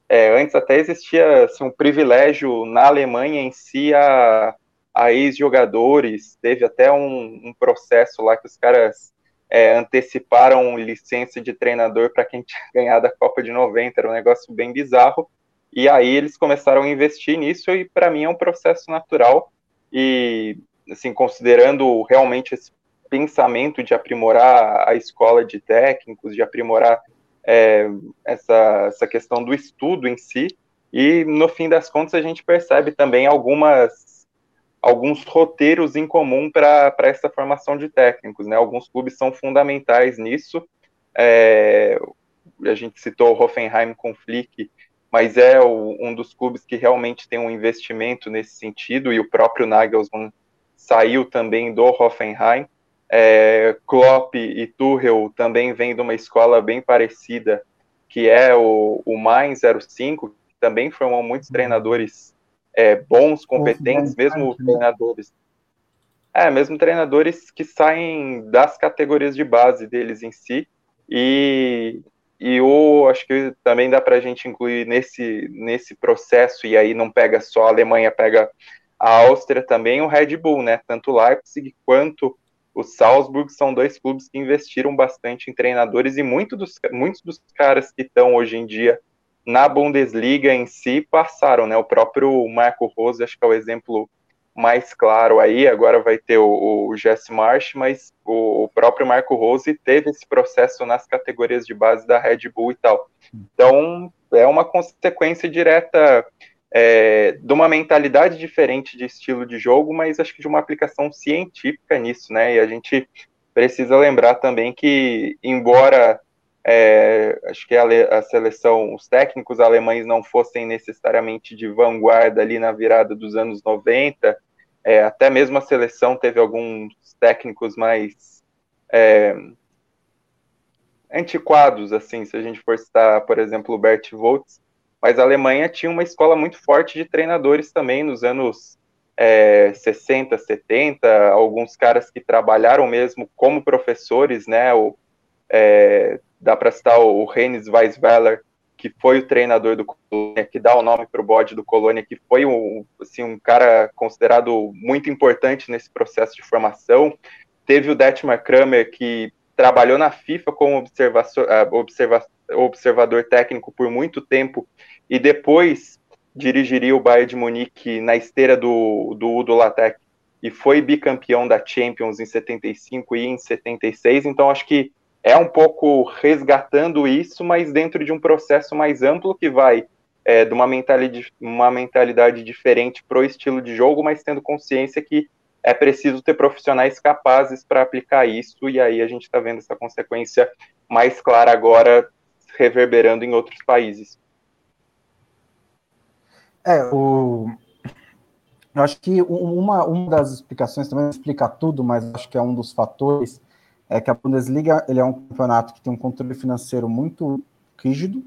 É, antes até existia assim, um privilégio na Alemanha em si a, a ex-jogadores, teve até um, um, processo lá que os caras é, anteciparam licença de treinador para quem tinha ganhado a Copa de 90, era um negócio bem bizarro, e aí eles começaram a investir nisso e para mim é um processo natural. E assim considerando realmente esse pensamento de aprimorar a escola de técnicos, de aprimorar é, essa, essa questão do estudo em si e no fim das contas a gente percebe também algumas alguns roteiros em comum para essa formação de técnicos, né? Alguns clubes são fundamentais nisso. É, a gente citou o Hoffenheim com Flick, mas é o, um dos clubes que realmente tem um investimento nesse sentido, e o próprio Nagelsmann saiu também do Hoffenheim. É, Klopp e Tuchel também vêm de uma escola bem parecida, que é o, o Mainz 05, que também formou muitos uhum. treinadores é, bons, competentes, mesmo né? treinadores. É, mesmo treinadores que saem das categorias de base deles em si, e e o acho que também dá para a gente incluir nesse, nesse processo, e aí não pega só a Alemanha, pega a Áustria também, o Red Bull, né? Tanto o Leipzig quanto o Salzburg são dois clubes que investiram bastante em treinadores e muito dos, muitos dos caras que estão hoje em dia na Bundesliga em si passaram, né? O próprio Marco Rose, acho que é o exemplo mais claro aí, agora vai ter o, o Jesse Marsh, mas o, o, próprio Marco Rose teve esse processo nas categorias de base da Red Bull e tal. Então, é uma consequência direta é, de uma mentalidade diferente de estilo de jogo, mas acho que de uma aplicação científica nisso, né? E a gente precisa lembrar também que, embora é, acho que a, a, seleção, os técnicos alemães não fossem necessariamente de vanguarda ali na virada dos anos 90, é, até mesmo a seleção teve alguns técnicos mais é, antiquados, assim, se a gente for citar, por exemplo, o Bert Voltz, mas a Alemanha tinha uma escola muito forte de treinadores também nos anos é, 60, 70, alguns caras que trabalharam mesmo como professores, né, o, é, dá para citar o Rennes Weisweiler, que foi o treinador do Colônia, que dá o nome para o bode do Colônia, que foi um, assim, um cara considerado muito importante nesse processo de formação. Teve o Detmar Kramer, que trabalhou na FIFA como observa observador técnico por muito tempo e depois dirigiria o Bayern de Munique na esteira do, do Udo Lattek e foi bicampeão da Champions em 75 e em 76. Então, acho que é um pouco resgatando isso, mas dentro de um processo mais amplo que vai é, de uma mentalidade, uma mentalidade diferente para o estilo de jogo, mas tendo consciência que é preciso ter profissionais capazes para aplicar isso, e aí a gente está vendo essa consequência mais clara agora reverberando em outros países. É, o... eu acho que uma, uma das explicações, também não explica tudo, mas acho que é um dos fatores, é que a Bundesliga ele é um campeonato que tem um controle financeiro muito rígido,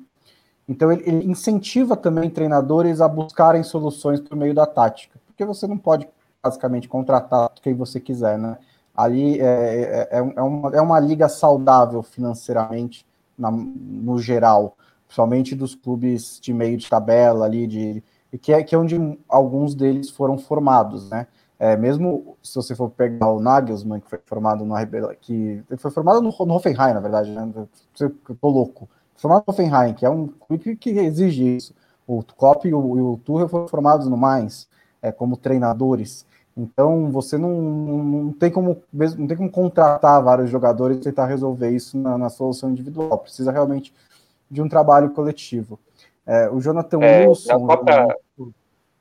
então ele, ele incentiva também treinadores a buscarem soluções por meio da tática, porque você não pode basicamente contratar quem você quiser, né? Ali é, é, é, é, uma, é uma liga saudável financeiramente, na, no geral, principalmente dos clubes de meio de tabela ali, de, que, é, que é onde alguns deles foram formados, né? É, mesmo se você for pegar o Nagelsmann, que foi formado no que foi formado no, no Hoffenheim, na verdade, né? Eu tô louco. Formado no Hoffenheim, que é um clube que, exige isso. O Klopp e o, e o Tuchel foram formados no Mainz, é, como treinadores. Então você não, não, tem como não tem como contratar vários jogadores e tentar resolver isso na, na solução individual. Precisa realmente de um trabalho coletivo. É, o Jonathan é, Wilson. Pra...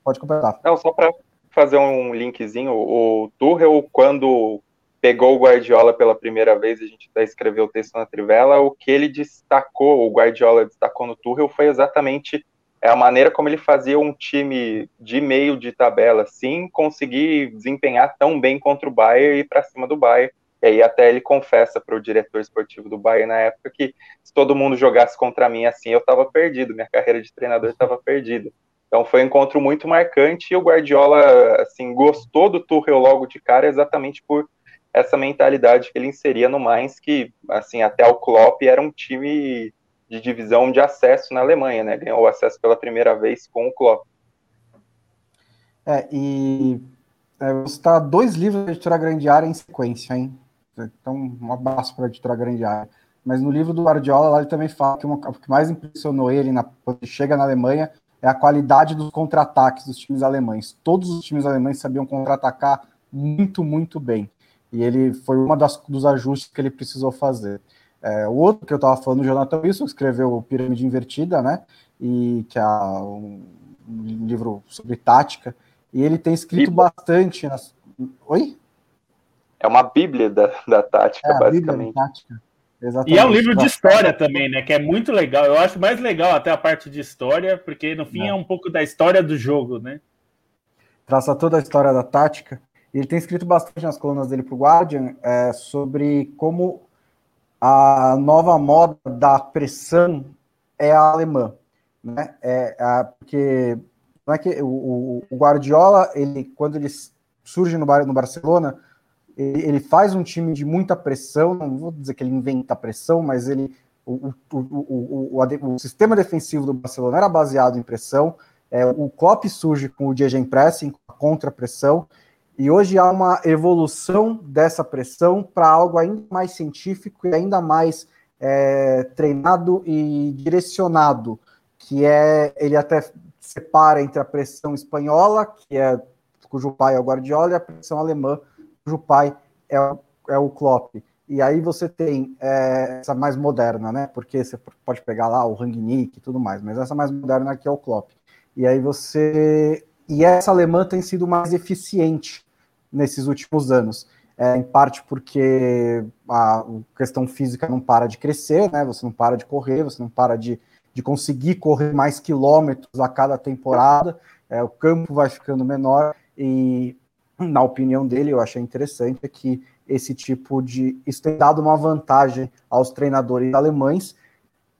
Pode completar. Não, só para fazer um linkzinho, o Tuchel, quando pegou o Guardiola pela primeira vez, a gente até escreveu o texto na Trivela, o que ele destacou, o Guardiola destacou no Tuchel, foi exatamente é a maneira como ele fazia um time de meio de tabela, sim, conseguir desempenhar tão bem contra o Bayern e ir para cima do Bayern. E aí até ele confessa para o diretor esportivo do Bayern na época que se todo mundo jogasse contra mim assim, eu estava perdido, minha carreira de treinador estava perdida. Então foi um encontro muito marcante e o Guardiola assim gostou do Tuchel logo de cara exatamente por essa mentalidade que ele inseria no Mainz, que assim até o Klopp era um time de divisão de acesso na Alemanha, né? Ganhou o acesso pela primeira vez com o Klopp. É, e é, está dois livros da editora Grande Área em sequência, hein? Então, um abraço para a editora Grande Área. Mas no livro do Guardiola, lá ele também fala que uma, o que mais impressionou ele na, quando ele chega na Alemanha é a qualidade dos contra-ataques dos times alemães. Todos os times alemães sabiam contra-atacar muito, muito bem. E ele foi uma das, dos ajustes que ele precisou fazer. É, o outro que eu estava falando, o Jonathan Wilson, escreveu Pirâmide Invertida, né? E que é um, livro sobre tática. E ele tem escrito Bíblia. bastante. Nas... Oi? É uma Bíblia da, da tática, é, basicamente. tática. Exatamente. E é um livro de história também, né? Que é muito legal. Eu acho mais legal até a parte de história, porque no fim é, é um pouco da história do jogo, né? Traça toda a história da tática. Ele tem escrito bastante nas colunas dele para o Guardian é, sobre como a nova moda da pressão é a alemã, né? É, é porque não é que o, o, Guardiola, ele quando ele surge no, no Barcelona, ele, faz um time de muita pressão. Não vou dizer que ele inventa pressão, mas ele o, o, o, sistema defensivo do Barcelona era baseado em pressão. É, o Klopp surge com o Gegenpressing, com a contra-pressão, e hoje há uma evolução dessa pressão para algo ainda mais científico e ainda mais é, treinado e direcionado, que é ele até separa entre a pressão espanhola, que é cujo pai é o Guardiola, e a pressão alemã, cujo pai é, é o Klopp. E aí você tem é, essa mais moderna, né? Porque você pode pegar lá o Rangnick e tudo mais, mas essa mais moderna aqui é o Klopp. E aí você e essa alemã tem sido mais eficiente nesses últimos anos. É, em parte porque a questão física não para de crescer, né? Você não para de correr, você não para de, de conseguir correr mais quilômetros a cada temporada, é, o campo vai ficando menor, e na opinião dele, eu achei interessante é que esse tipo de. Isso tem dado uma vantagem aos treinadores alemães,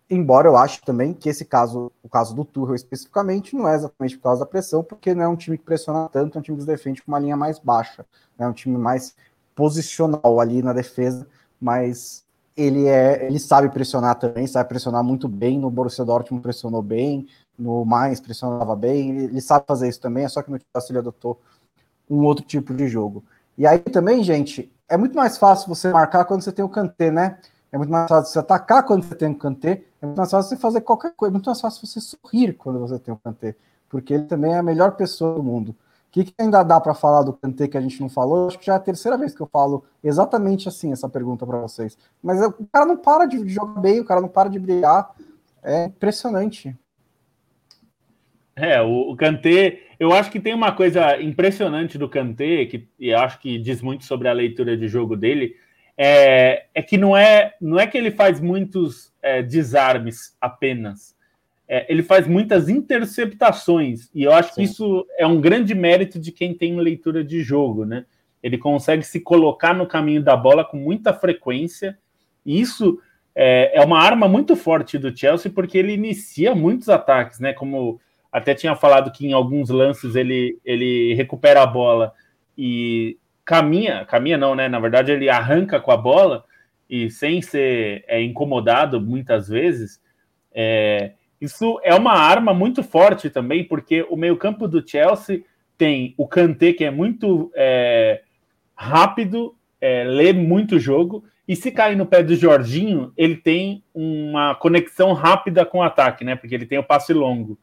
embora eu ache também que esse caso, o caso do Tuchel especificamente, não é exatamente por causa da pressão, porque não é um time que pressiona tanto, é um time que defende com uma linha mais baixa, é um time mais posicional ali na defesa, mas ele é, ele sabe pressionar também, sabe pressionar muito bem, no Borussia Dortmund pressionou bem, no Mainz pressionava bem, ele, ele sabe fazer isso também, é só que no Chelsea ele adotou um outro tipo de jogo. E aí também, gente, é muito mais fácil você marcar quando você tem o Kanté, né? É muito mais fácil você atacar quando você tem o Kanté, é muito mais fácil você fazer qualquer coisa, é muito mais fácil você sorrir quando você tem o Kanté, porque ele também é a melhor pessoa do mundo. O que, que ainda dá para falar do Kanté que a gente não falou? Acho que já é a terceira vez que eu falo exatamente assim essa pergunta para vocês. Mas o cara não para de jogar bem, o cara não para de brilhar. É impressionante. É, o, o Kanté, eu acho que tem uma coisa impressionante do Kanté, que eu acho que diz muito sobre a leitura de jogo dele, é, é que não é, não é que ele faz muitos é, desarmes apenas, é, ele faz muitas interceptações, e eu acho Sim. que isso é um grande mérito de quem tem leitura de jogo, né? Ele consegue se colocar no caminho da bola com muita frequência, e isso é, é uma arma muito forte do Chelsea, porque ele inicia muitos ataques, né? Como até tinha falado que em alguns lances ele, ele recupera a bola e caminha, caminha não, né? Na verdade, ele arranca com a bola e sem ser é, incomodado muitas vezes. É, isso é uma arma muito forte também, porque o meio-campo do Chelsea tem o Kanté, que é muito é, rápido, é, lê muito jogo, e se cair no pé do Jorginho, ele tem uma conexão rápida com o ataque, né? Porque ele tem o passe longo.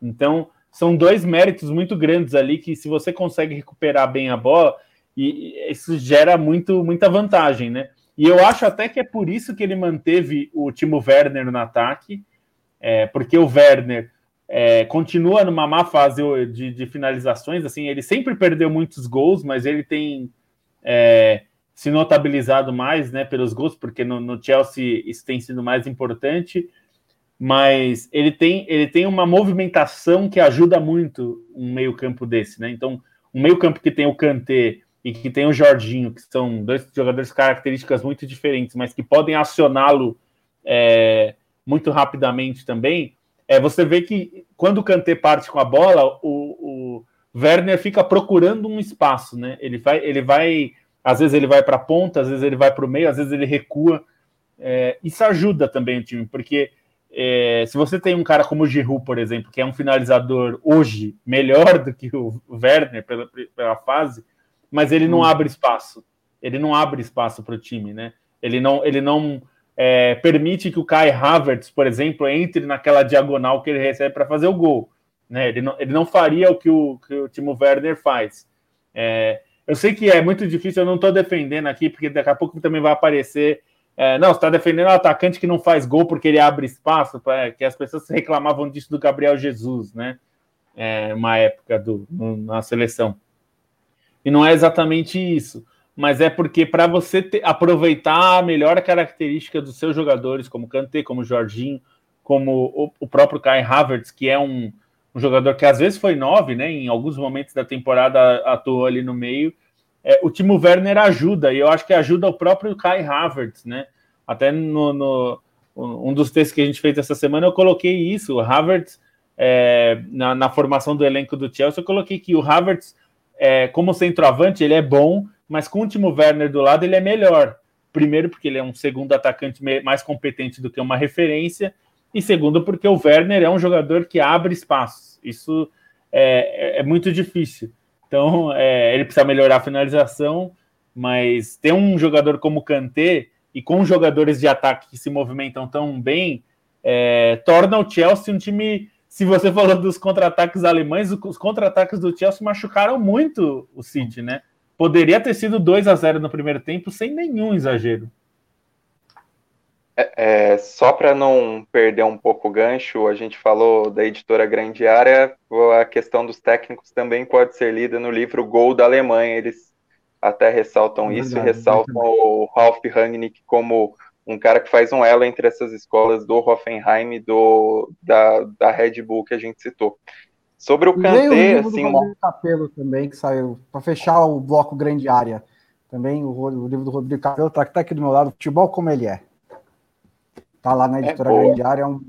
Então, são dois méritos muito grandes ali que, se você consegue recuperar bem a bola, e isso gera muito, muita vantagem, né? E eu acho até que é por isso que ele manteve o Timo Werner no ataque, é, porque o Werner é, continua numa má fase de, de, finalizações, assim, ele sempre perdeu muitos gols, mas ele tem é, se notabilizado mais, né, pelos gols, porque no, no, Chelsea isso tem sido mais importante, mas ele tem, ele tem uma movimentação que ajuda muito um meio campo desse, né, então um meio campo que tem o Kanté e que tem o Jorginho, que são dois jogadores características muito diferentes, mas que podem acioná-lo é, muito rapidamente também, é, você vê que quando o Kanté parte com a bola, o, o Werner fica procurando um espaço, né? Ele vai, ele vai, às vezes ele vai para a ponta, às vezes ele vai para o meio, às vezes ele recua. É, isso ajuda também o time, porque é, se você tem um cara como o Giroud, por exemplo, que é um finalizador hoje melhor do que o Werner pela, pela fase, mas ele não hum. abre espaço. Ele não abre espaço para o time, né? Ele não, ele não é, permite que o Kai Havertz, por exemplo, entre naquela diagonal que ele recebe para fazer o gol. Né? Ele, não, ele não faria o que o, que o Timo Werner faz. É, eu sei que é muito difícil, eu não estou defendendo aqui, porque daqui a pouco também vai aparecer. É, não, está defendendo o atacante que não faz gol porque ele abre espaço, pra, que as pessoas reclamavam disso do Gabriel Jesus, né? É, uma época do, no, na seleção. E não é exatamente isso mas é porque para você ter, aproveitar a melhor característica dos seus jogadores, como Kanté, como Jorginho, como o, o próprio Kai Havertz, que é um, um, jogador que às vezes foi nove, né? Em alguns momentos da temporada atuou ali no meio. É, o Timo Werner ajuda, e eu acho que ajuda o próprio Kai Havertz, né? Até no, no um dos textos que a gente fez essa semana, eu coloquei isso. O Havertz, é, na, na, formação do elenco do Chelsea, eu coloquei que o Havertz, é, como centroavante, ele é bom, mas com o Timo Werner do lado ele é melhor. Primeiro, porque ele é um segundo atacante mais competente do que uma referência, e segundo, porque o Werner é um jogador que abre espaços. Isso é, é, é muito difícil. Então, é, ele precisa melhorar a finalização, mas ter um jogador como Kanté e com jogadores de ataque que se movimentam tão bem, é, torna o Chelsea um time. Se você falou dos contra-ataques alemães, os contra-ataques do Chelsea machucaram muito o City, né? Poderia ter sido 2 a 0 no primeiro tempo sem nenhum exagero. É, é, só para não perder um pouco o gancho, a gente falou da editora Grande Área, a questão dos técnicos também pode ser lida no livro Gol da Alemanha. Eles até ressaltam é isso e ressaltam o Ralf Rangnick como um cara que faz um elo entre essas escolas do Hoffenheim e do, da, da Red Bull que a gente citou. Sobre o Kanté, assim, do uma... Capelo também, que saiu, para fechar o bloco grande área. Também o, o livro do Rodrigo Capelo tá, tá aqui do meu lado, Futebol Como Ele É. Tá lá na é editora é grande área, é um,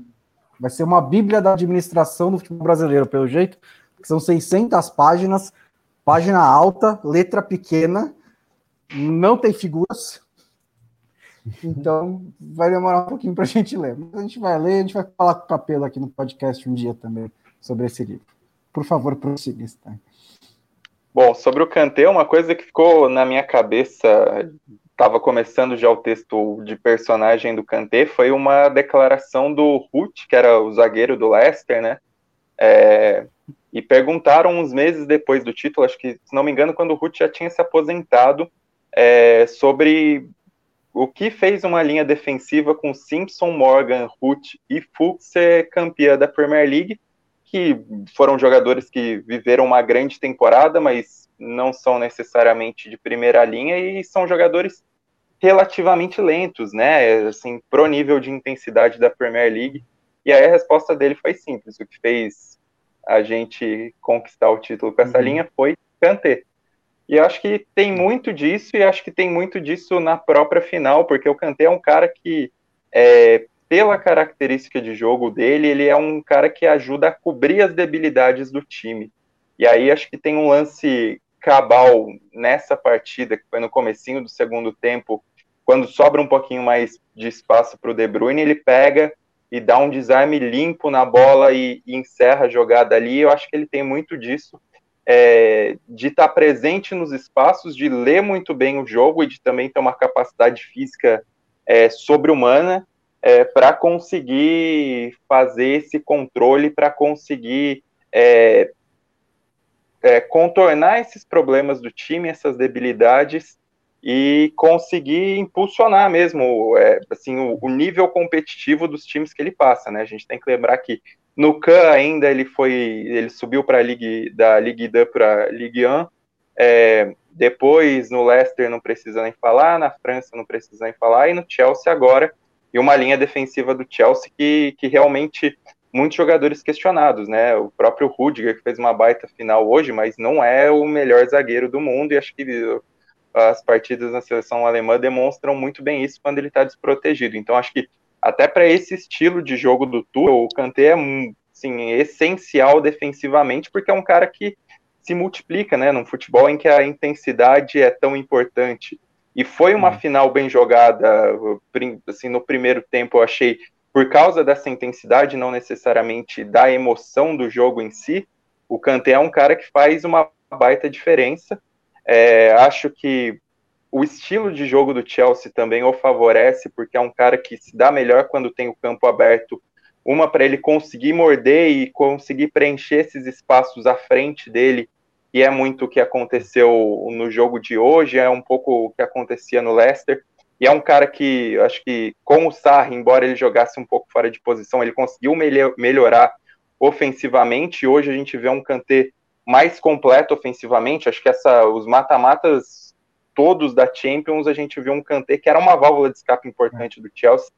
vai ser uma bíblia da administração do futebol brasileiro, pelo jeito, são 600 páginas, página alta, letra pequena, não tem figuras, então vai demorar um pouquinho para a gente ler. Mas a gente vai ler, a gente vai falar com o Capelo aqui no podcast um dia também sobre esse livro. Por favor, prossiga, Stein. Bom, sobre o Kanté, uma coisa que ficou na minha cabeça, estava começando já o texto de personagem do Kanté, foi uma declaração do Ruth, que era o zagueiro do Leicester, né? É, e perguntaram uns meses depois do título, acho que, se não me engano, quando o Ruth já tinha se aposentado, é, sobre o que fez uma linha defensiva com Simpson, Morgan, Ruth e Fuchs ser campeã da Premier League que foram jogadores que viveram uma grande temporada, mas não são necessariamente de primeira linha e são jogadores relativamente lentos, né? Assim, pro nível de intensidade da Premier League. E aí a resposta dele foi simples. O que fez a gente conquistar o título com essa uhum. linha foi Kanté. E acho que tem muito disso, e acho que tem muito disso na própria final, porque o Kanté é um cara que, é, pela característica de jogo dele, ele é um cara que ajuda a cobrir as debilidades do time. E aí acho que tem um lance cabal nessa partida, que foi no comecinho do segundo tempo, quando sobra um pouquinho mais de espaço para o De Bruyne, ele pega e dá um desarme limpo na bola e, e encerra a jogada ali. Eu acho que ele tem muito disso é, de estar tá presente nos espaços, de ler muito bem o jogo e de também ter uma capacidade física é, sobre-humana é, para conseguir fazer esse controle, para conseguir é, é, contornar esses problemas do time, essas debilidades e conseguir impulsionar mesmo é, assim o, o, nível competitivo dos times que ele passa, né? A gente tem que lembrar que no Can ainda ele foi, ele subiu para a Ligue da Ligue 2 para Ligue 1. É, depois no Leicester não precisa nem falar, na França não precisa nem falar e no Chelsea agora e uma linha defensiva do Chelsea que, que realmente muitos jogadores questionados, né? O próprio Rudiger que fez uma baita final hoje, mas não é o melhor zagueiro do mundo e acho que as partidas na seleção alemã demonstram muito bem isso quando ele está desprotegido. Então acho que até para esse estilo de jogo do Tuchel, o Kanté é assim, essencial defensivamente, porque é um cara que se multiplica, né, num futebol em que a intensidade é tão importante. E foi uma uhum. final bem jogada, assim, no primeiro tempo eu achei, por causa dessa intensidade, não necessariamente da emoção do jogo em si, o Kanté é um cara que faz uma baita diferença. É, acho que o estilo de jogo do Chelsea também o favorece, porque é um cara que se dá melhor quando tem o campo aberto. Uma para ele conseguir morder e conseguir preencher esses espaços à frente dele, e é muito o que aconteceu no jogo de hoje, é um pouco o que acontecia no Leicester. E é um cara que, acho que, com o Sarri, embora ele jogasse um pouco fora de posição, ele conseguiu melhorar ofensivamente. Hoje a gente vê um Kanté mais completo ofensivamente. Acho que essa, os mata-matas todos da Champions, a gente viu um Kanté que era uma válvula de escape importante do Chelsea,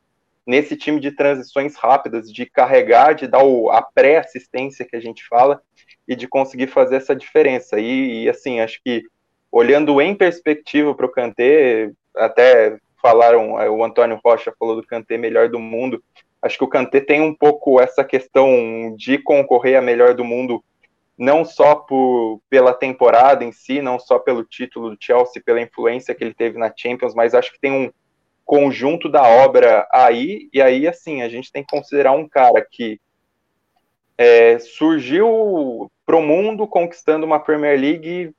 nesse time de transições rápidas, de carregar, de dar o, a pré-assistência que a gente fala, e de conseguir fazer essa diferença. E, e assim, acho que olhando em perspectiva para o Kanté, até falaram, é, o Antônio Rocha falou do Kanté melhor do mundo, acho que o Kanté tem um pouco essa questão de concorrer a melhor do mundo não só por, pela temporada em si, não só pelo título do Chelsea, pela influência que ele teve na Champions, mas acho que tem um conjunto da obra aí, e aí, assim, a gente tem que considerar um cara que é, surgiu para o mundo conquistando uma Premier League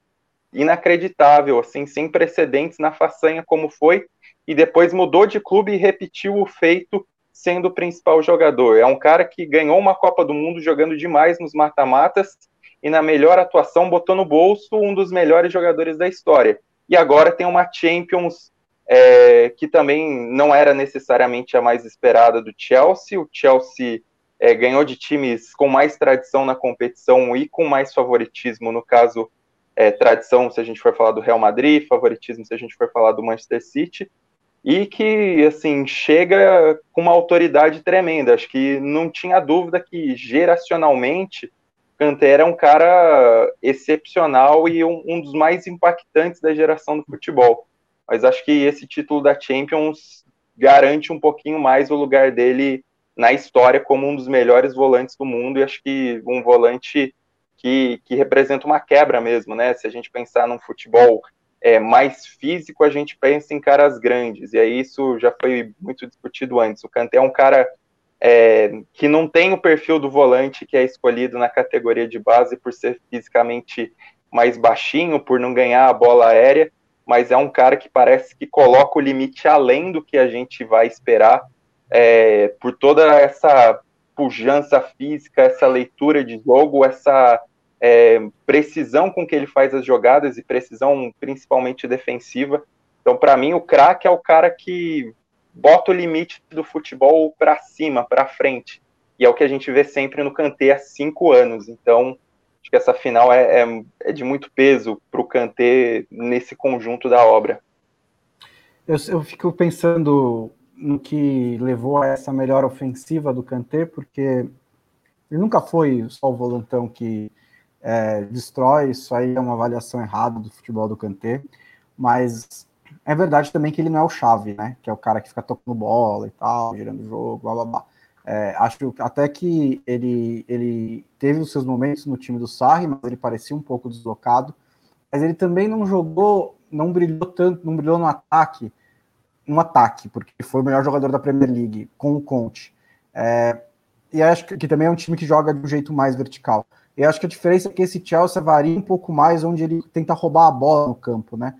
inacreditável, assim, sem precedentes na façanha como foi, e depois mudou de clube e repetiu o feito sendo o principal jogador. É um cara que ganhou uma Copa do Mundo jogando demais nos mata-matas e na melhor atuação botou no bolso um dos melhores jogadores da história. E agora tem uma Champions é, que também não era necessariamente a mais esperada do Chelsea. O Chelsea é, ganhou de times com mais tradição na competição e com mais favoritismo, no caso, é, tradição se a gente for falar do Real Madrid, favoritismo se a gente for falar do Manchester City, e que, assim, chega com uma autoridade tremenda. Acho que não tinha dúvida que, geracionalmente, Cantera é um cara excepcional e um, um, dos mais impactantes da geração do futebol. Mas acho que esse título da Champions garante um pouquinho mais o lugar dele na história como um dos melhores volantes do mundo e acho que um volante que, que representa uma quebra mesmo, né? Se a gente pensar num futebol é, mais físico, a gente pensa em caras grandes, e aí isso já foi muito discutido antes. O Kanté é um cara é, que não tem o perfil do volante que é escolhido na categoria de base por ser fisicamente mais baixinho, por não ganhar a bola aérea, mas é um cara que parece que coloca o limite além do que a gente vai esperar, é, por toda essa pujança física, essa leitura de jogo, essa é, precisão com que ele faz as jogadas e precisão principalmente defensiva. Então, para mim, o craque é o cara que bota o limite do futebol para cima, para frente. E é o que a gente vê sempre no Kanté há cinco anos. Então, acho que essa final é, é, é de muito peso para o Kanté nesse conjunto da obra. Eu, eu fico pensando no que levou a essa melhor ofensiva do Kanté, porque ele nunca foi só o volantão que é, destrói, isso aí é uma avaliação errada do futebol do Kanté, mas é verdade também que ele não é o chave, né? Que é o cara que fica tocando bola e tal, girando o jogo, blá blá blá. É, acho até que ele, ele teve os seus momentos no time do Sarri, mas ele parecia um pouco deslocado. Mas ele também não jogou, não brilhou tanto, não brilhou no ataque, no ataque, porque foi o melhor jogador da Premier League com o Conte. É, e acho que, que, também é um time que joga de um jeito mais vertical. E acho que a diferença é que esse Chelsea varia um pouco mais onde ele tenta roubar a bola no campo, né?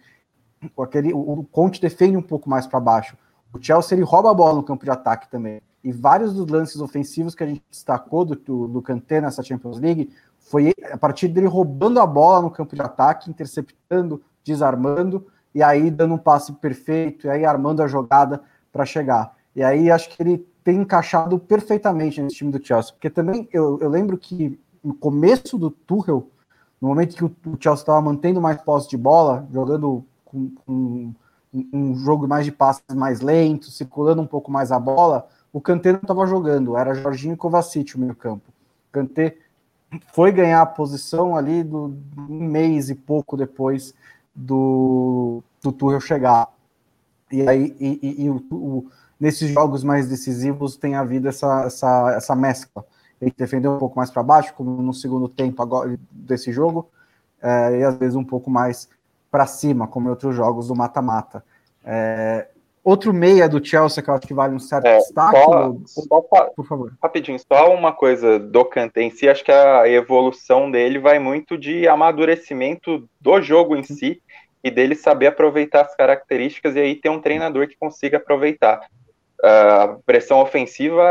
Aquele, o, Conte defende um pouco mais para baixo. O Chelsea ele rouba a bola no campo de ataque também. E vários dos lances ofensivos que a gente destacou do, do, do Kanté nessa Champions League foi a partir dele roubando a bola no campo de ataque, interceptando, desarmando, e aí dando um passe perfeito, e aí armando a jogada para chegar. E aí acho que ele tem encaixado perfeitamente nesse time do Chelsea, porque também eu, eu lembro que no começo do Tuchel, no momento que o, o Chelsea estava mantendo mais posse de bola, jogando com, com um jogo mais de passes mais lento, circulando um pouco mais a bola, o Kanté não estava jogando, era Jorginho e Kovacic o meio campo. O Kanté foi ganhar a posição ali do, um mês e pouco depois do, do Tuchel chegar. E aí, e, e, e o, o, nesses jogos mais decisivos tem havido essa, essa, essa mescla. Ele defendeu um pouco mais para baixo, como no segundo tempo agora desse jogo, é, e às vezes um pouco mais para cima, como em outros jogos do mata-mata. É, Outro meia do Chelsea que eu acho que vale um certo é, destaque. Só, só, por favor. Rapidinho, só uma coisa do Kanté em si, acho que a evolução dele vai muito de amadurecimento do jogo em si e dele saber aproveitar as características e aí ter um treinador que consiga aproveitar. A pressão ofensiva,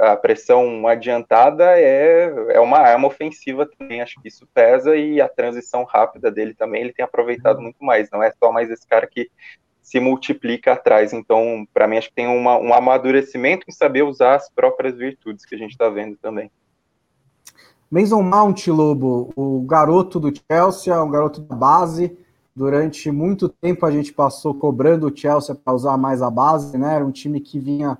a pressão adiantada é, é uma arma ofensiva também, acho que isso pesa e a transição rápida dele também ele tem aproveitado muito mais, não é só mais esse cara que se multiplica atrás. Então, para mim, acho que tem uma, um amadurecimento em saber usar as próprias virtudes que a gente está vendo também. Mason Mount, Lobo, o garoto do Chelsea, um garoto da base. Durante muito tempo a gente passou cobrando o Chelsea para usar mais a base, né? Era um time que vinha,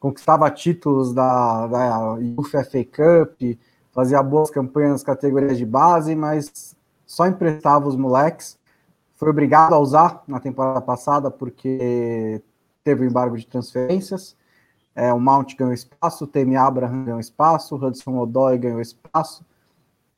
conquistava títulos da, da UEFA FA Cup, fazia boas campanhas nas categorias de base, mas só emprestava os moleques foi obrigado a usar na temporada passada porque teve o embargo de transferências. É, o Mount ganhou espaço, o Temi Abraham ganhou espaço, o Hudson Odoi ganhou espaço.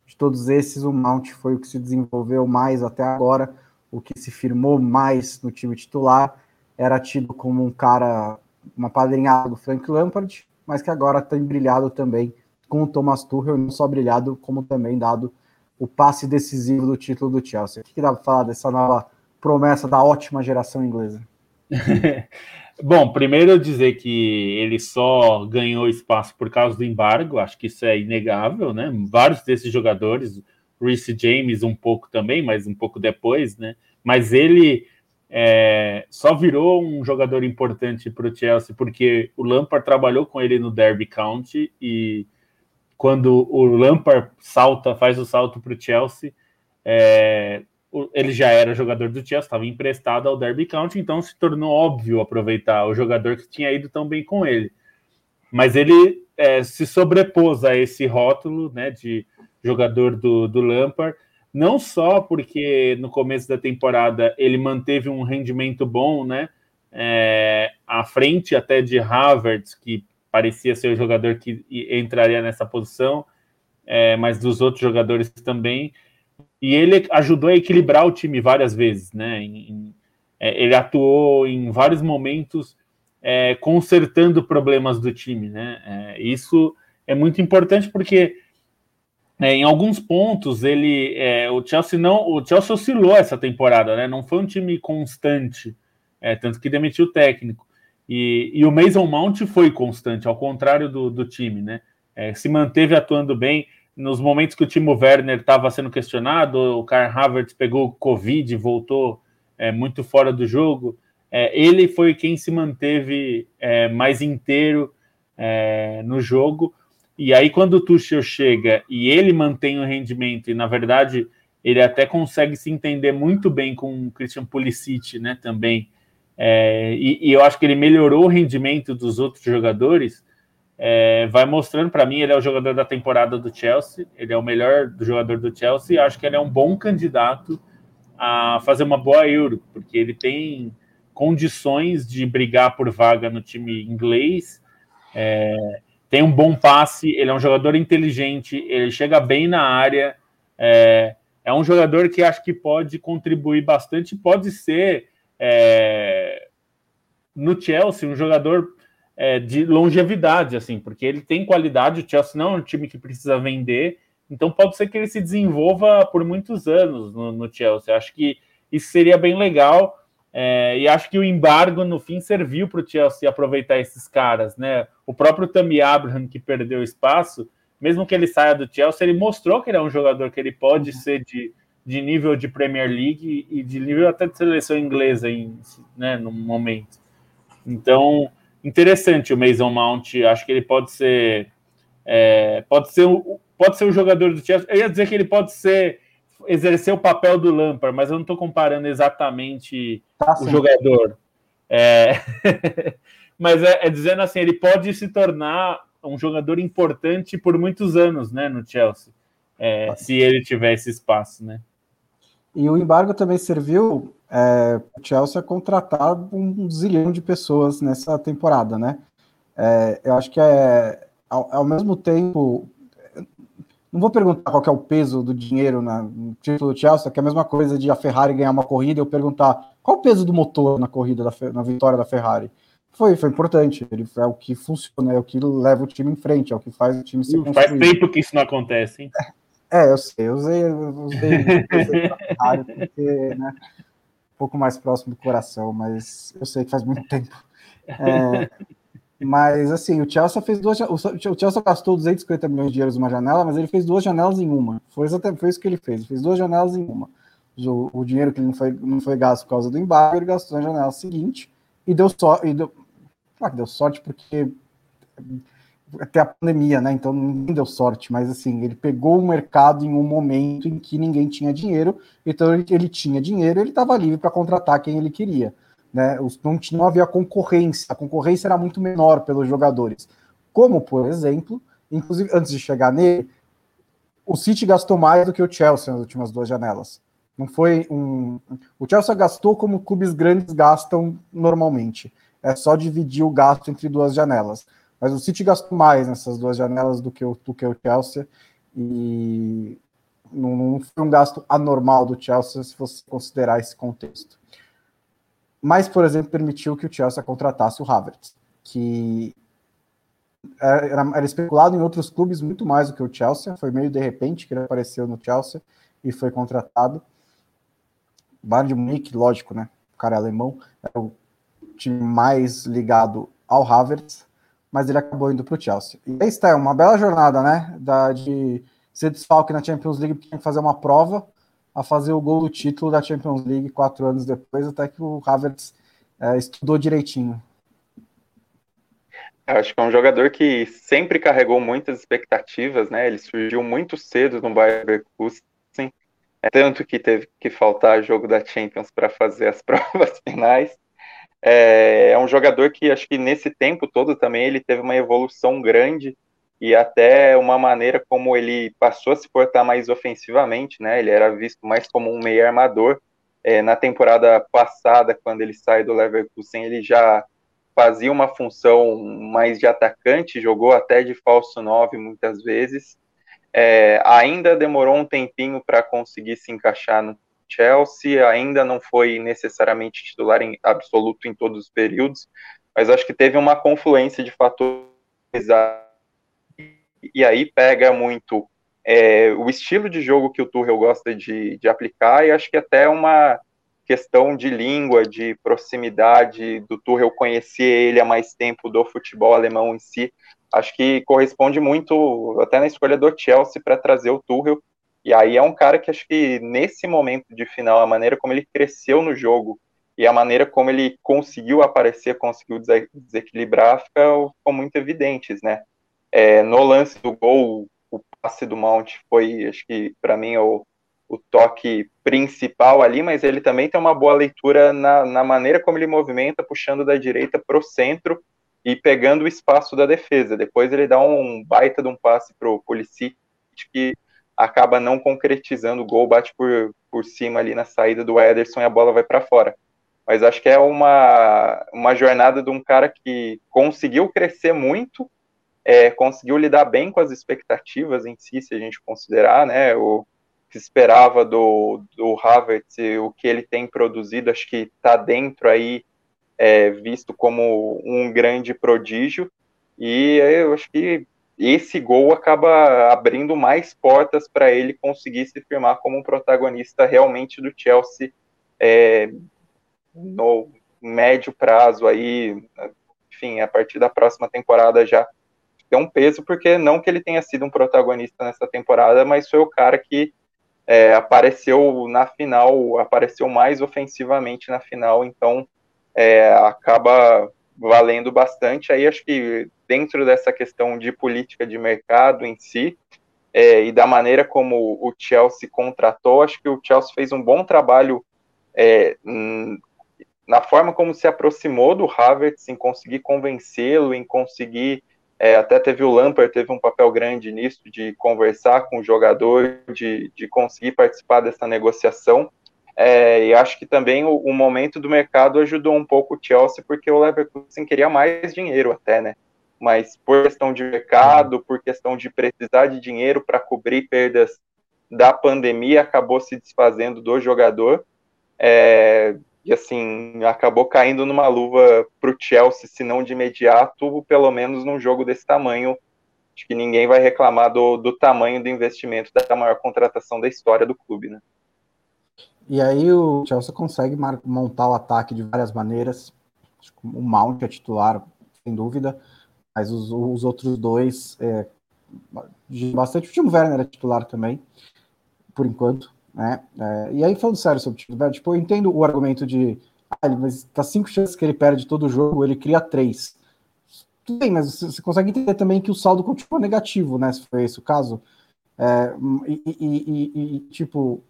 De todos esses, o Mount foi o que se desenvolveu mais até agora, o que se firmou mais no time titular. Era tido como um cara, uma padrinhada do Frank Lampard, mas que agora tem brilhado também com o Thomas Tuchel, não só brilhado, como também dado o passe decisivo do título do Chelsea. O que, que dá para falar dessa nova promessa da ótima geração inglesa? Bom, primeiro dizer que ele só ganhou espaço por causa do embargo, acho que isso é inegável, né? Vários desses jogadores, Reece James um pouco também, mas um pouco depois, né? Mas ele é, só virou um jogador importante para o Chelsea porque o Lampard trabalhou com ele no Derby County e quando o Lampard salta, faz o salto para o Chelsea, é, ele já era jogador do Chelsea, estava emprestado ao Derby County, então se tornou óbvio aproveitar o jogador que tinha ido tão bem com ele. Mas ele é, se sobrepôs a esse rótulo né, de jogador do, do Lampard, não só porque no começo da temporada ele manteve um rendimento bom, né, é, à frente até de Havertz, que parecia ser o jogador que entraria nessa posição, é, mas dos outros jogadores também. E ele ajudou a equilibrar o time várias vezes, né? Em, é, ele atuou em vários momentos é, consertando problemas do time, né? É, isso é muito importante porque é, em alguns pontos ele, é, o Chelsea não, o Chelsea oscilou essa temporada, né? Não foi um time constante, tanto que demitiu o técnico. E, e, o Mason Mount foi constante, ao contrário do, do time, né? É, se manteve atuando bem. Nos momentos que o Timo Werner estava sendo questionado, o Karl Havertz pegou Covid e voltou é, muito fora do jogo. É, ele foi quem se manteve é, mais inteiro é, no jogo. E aí, quando o Tuchel chega e ele mantém o rendimento, e na verdade ele até consegue se entender muito bem com o Christian Pulisic, né, também, é, e, e, eu acho que ele melhorou o rendimento dos outros jogadores, é, vai mostrando para mim, ele é o jogador da temporada do Chelsea, ele é o melhor do jogador do Chelsea, e acho que ele é um bom candidato a fazer uma boa Euro, porque ele tem condições de brigar por vaga no time inglês, é, tem um bom passe, ele é um jogador inteligente, ele chega bem na área, é, é um jogador que acho que pode contribuir bastante, pode ser é, no Chelsea um jogador é, de longevidade, assim, porque ele tem qualidade, o Chelsea não é um time que precisa vender, então pode ser que ele se desenvolva por muitos anos no, no Chelsea. Acho que isso seria bem legal. É, e acho que o embargo, no fim, serviu para o Chelsea aproveitar esses caras, né? O próprio Tammy Abraham, que perdeu espaço, mesmo que ele saia do Chelsea, ele mostrou que ele é um jogador que ele pode uhum. ser de, de nível de Premier League e de nível até de seleção inglesa em, né, no momento. Então, interessante o Mason Mount, acho que ele pode ser é, pode ser pode ser um jogador do Chelsea. Eu ia dizer que ele pode ser exercer o papel do Lampard, mas eu não estou comparando exatamente tá, o jogador. É... mas é, é, dizendo assim, ele pode se tornar um jogador importante por muitos anos, né, no Chelsea, é, tá. se ele tiver esse espaço, né? E o embargo também serviu é, o Chelsea a contratar um zilhão de pessoas nessa temporada, né? É, eu acho que é ao, ao mesmo tempo não vou perguntar qual é o peso do dinheiro na, no título do Chelsea, que é a mesma coisa de a Ferrari ganhar uma corrida e eu perguntar qual o peso do motor na corrida, da, na vitória da Ferrari. Foi, foi importante. Ele é o que funciona, é o que leva o time em frente, é o que faz o time se construir. Faz tempo que isso não acontece, hein? É, eu sei, eu usei, eu usei, eu usei Ferrari porque, né, um pouco mais próximo do coração, mas eu sei que faz muito tempo. É, mas, assim, o Chelsea fez duas. O Chelsea gastou 250 milhões de euros numa janela, mas ele fez duas janelas em uma. Foi, exatamente, foi isso que ele fez. Ele fez duas janelas em uma. O, o dinheiro que não foi, não foi gasto por causa do embargo, ele gastou na janela seguinte e deu sorte. E deu, claro que deu sorte porque até a pandemia, né? Então ninguém deu sorte, mas assim, ele pegou o mercado em um momento em que ninguém tinha dinheiro, então ele, ele tinha dinheiro, ele estava livre para contratar quem ele queria. Né? Não, não havia concorrência, a concorrência era muito menor pelos jogadores. Como, por exemplo, inclusive antes de chegar nele, o City gastou mais do que o Chelsea nas últimas duas janelas. Não foi um. O Chelsea gastou como clubes grandes gastam normalmente. É só dividir o gasto entre duas janelas. Mas o City gastou mais nessas duas janelas do que o, do que o Chelsea. E não, não foi um gasto anormal do Chelsea se você considerar esse contexto mas, por exemplo, permitiu que o Chelsea contratasse o Havertz, que era, era, especulado em outros clubes muito mais do que o Chelsea, foi meio de repente que ele apareceu no Chelsea e foi contratado. Bayern de Munique, lógico, né? O cara é alemão, é o time mais ligado ao Havertz, mas ele acabou indo para o Chelsea. E aí está, uma bela jornada, né? Da, de ser desfalque na Champions League, porque tem que fazer uma prova, a fazer o gol do título da Champions League quatro anos depois, até que o Havertz é, estudou direitinho. Eu acho que é um jogador que sempre carregou muitas expectativas, né? Ele surgiu muito cedo no Bayern Leverkusen, é tanto que teve que faltar jogo da Champions para fazer as provas finais. É, é um jogador que acho que nesse tempo todo também ele teve uma evolução grande e até uma maneira como ele passou a se portar mais ofensivamente, né? Ele era visto mais como um meio armador. É, na temporada passada, quando ele sai do Leverkusen, ele já fazia uma função mais de atacante, jogou até de falso 9 muitas vezes. É, ainda demorou um tempinho para conseguir se encaixar no Chelsea, ainda não foi necessariamente titular em absoluto em todos os períodos, mas acho que teve uma confluência de fatores e aí pega muito é, o estilo de jogo que o Tuchel gosta de, de aplicar, e acho que até uma questão de língua, de proximidade, do Tuchel conhecer ele há mais tempo do futebol alemão em si, acho que corresponde muito até na escolha do Chelsea para trazer o Tuchel, e aí é um cara que acho que nesse momento de final, a maneira como ele cresceu no jogo, e a maneira como ele conseguiu aparecer, conseguiu desequilibrar, ficam muito evidentes, né? É, no lance do gol, o passe do Mount foi, acho que para mim, o, o toque principal ali, mas ele também tem uma boa leitura na, na maneira como ele movimenta, puxando da direita para o centro e pegando o espaço da defesa. Depois ele dá um baita de um passe para o Pulisic, que acaba não concretizando o gol, bate por, por cima ali na saída do Ederson e a bola vai para fora. Mas acho que é uma, uma jornada de um cara que conseguiu crescer muito, é, conseguiu lidar bem com as expectativas em si, se a gente considerar, né, o que esperava do, do Havertz, o que ele tem produzido, acho que está dentro aí, é, visto como um grande prodígio, e eu acho que esse gol acaba abrindo mais portas para ele conseguir se firmar como um protagonista realmente do Chelsea é, no médio prazo aí, enfim, a partir da próxima temporada já tem um peso, porque não que ele tenha sido um protagonista nessa temporada, mas foi o cara que é, apareceu na final, apareceu mais ofensivamente na final, então é, acaba valendo bastante. Aí acho que dentro dessa questão de política de mercado em si, é, e da maneira como o Chelsea contratou, acho que o Chelsea fez um bom trabalho é, na forma como se aproximou do Havertz, em conseguir convencê-lo, em conseguir. É, até teve o Lampard, teve um papel grande nisso, de conversar com o jogador, de, de conseguir participar dessa negociação. É, e acho que também o, o, momento do mercado ajudou um pouco o Chelsea, porque o Leverkusen queria mais dinheiro até, né? Mas por questão de mercado, por questão de precisar de dinheiro para cobrir perdas da pandemia, acabou se desfazendo do jogador. É, e assim, acabou caindo numa luva para o Chelsea, se não de imediato, pelo menos num jogo desse tamanho. Acho que ninguém vai reclamar do, do tamanho do investimento da maior contratação da história do clube, né? E aí o Chelsea consegue montar o ataque de várias maneiras. O Mount é titular, sem dúvida, mas os, os outros dois, é, bastante. O Timo Werner é titular também, por enquanto. Né? É, e aí, falando sério sobre o Timo Werner, tipo, eu entendo o argumento de. Ah, mas tá cinco chances que ele perde todo o jogo, ele cria três. Tudo bem, mas você consegue entender também que o saldo continua negativo, né? Se foi esse o caso. É, e, e, e, e, tipo,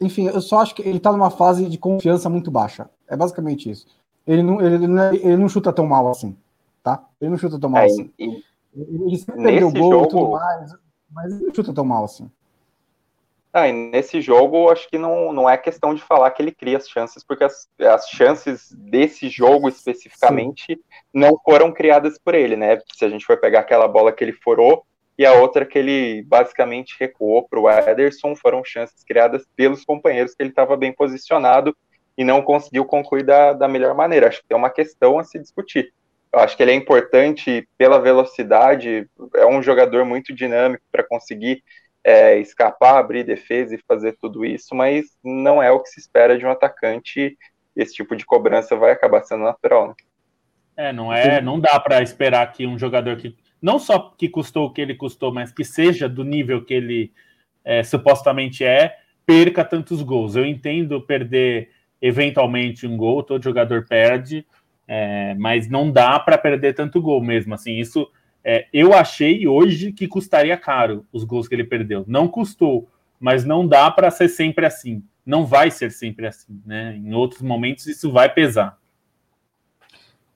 enfim, eu só acho que ele tá numa fase de confiança muito baixa. É basicamente isso. Ele não, ele, ele não chuta tão mal assim, tá? Ele não chuta tão mal é, assim. Ele sempre perdeu o gol jogo... e tudo mais, mas ele não chuta tão mal assim. Ah, e nesse jogo, acho que não, não é questão de falar que ele cria as chances, porque as, as chances desse jogo especificamente Sim. não foram criadas por ele, né? Se a gente for pegar aquela bola que ele forou, e a outra que ele basicamente recuou para o Ederson, foram chances criadas pelos companheiros que ele estava bem posicionado e não conseguiu concluir da, da melhor maneira. Acho que tem uma questão a se discutir. Eu acho que ele é importante pela velocidade, é um jogador muito dinâmico para conseguir é, escapar, abrir defesa e fazer tudo isso, mas não é o que se espera de um atacante. Esse tipo de cobrança vai acabar sendo natural. Né? É, não é, não dá para esperar que um jogador que não só que custou o que ele custou, mas que seja do nível que ele é, supostamente é, perca tantos gols. Eu entendo perder eventualmente um gol, todo jogador perde, é, mas não dá para perder tanto gol mesmo. Assim, isso é, eu achei hoje que custaria caro os gols que ele perdeu. Não custou, mas não dá para ser sempre assim. Não vai ser sempre assim, né? Em outros momentos isso vai pesar.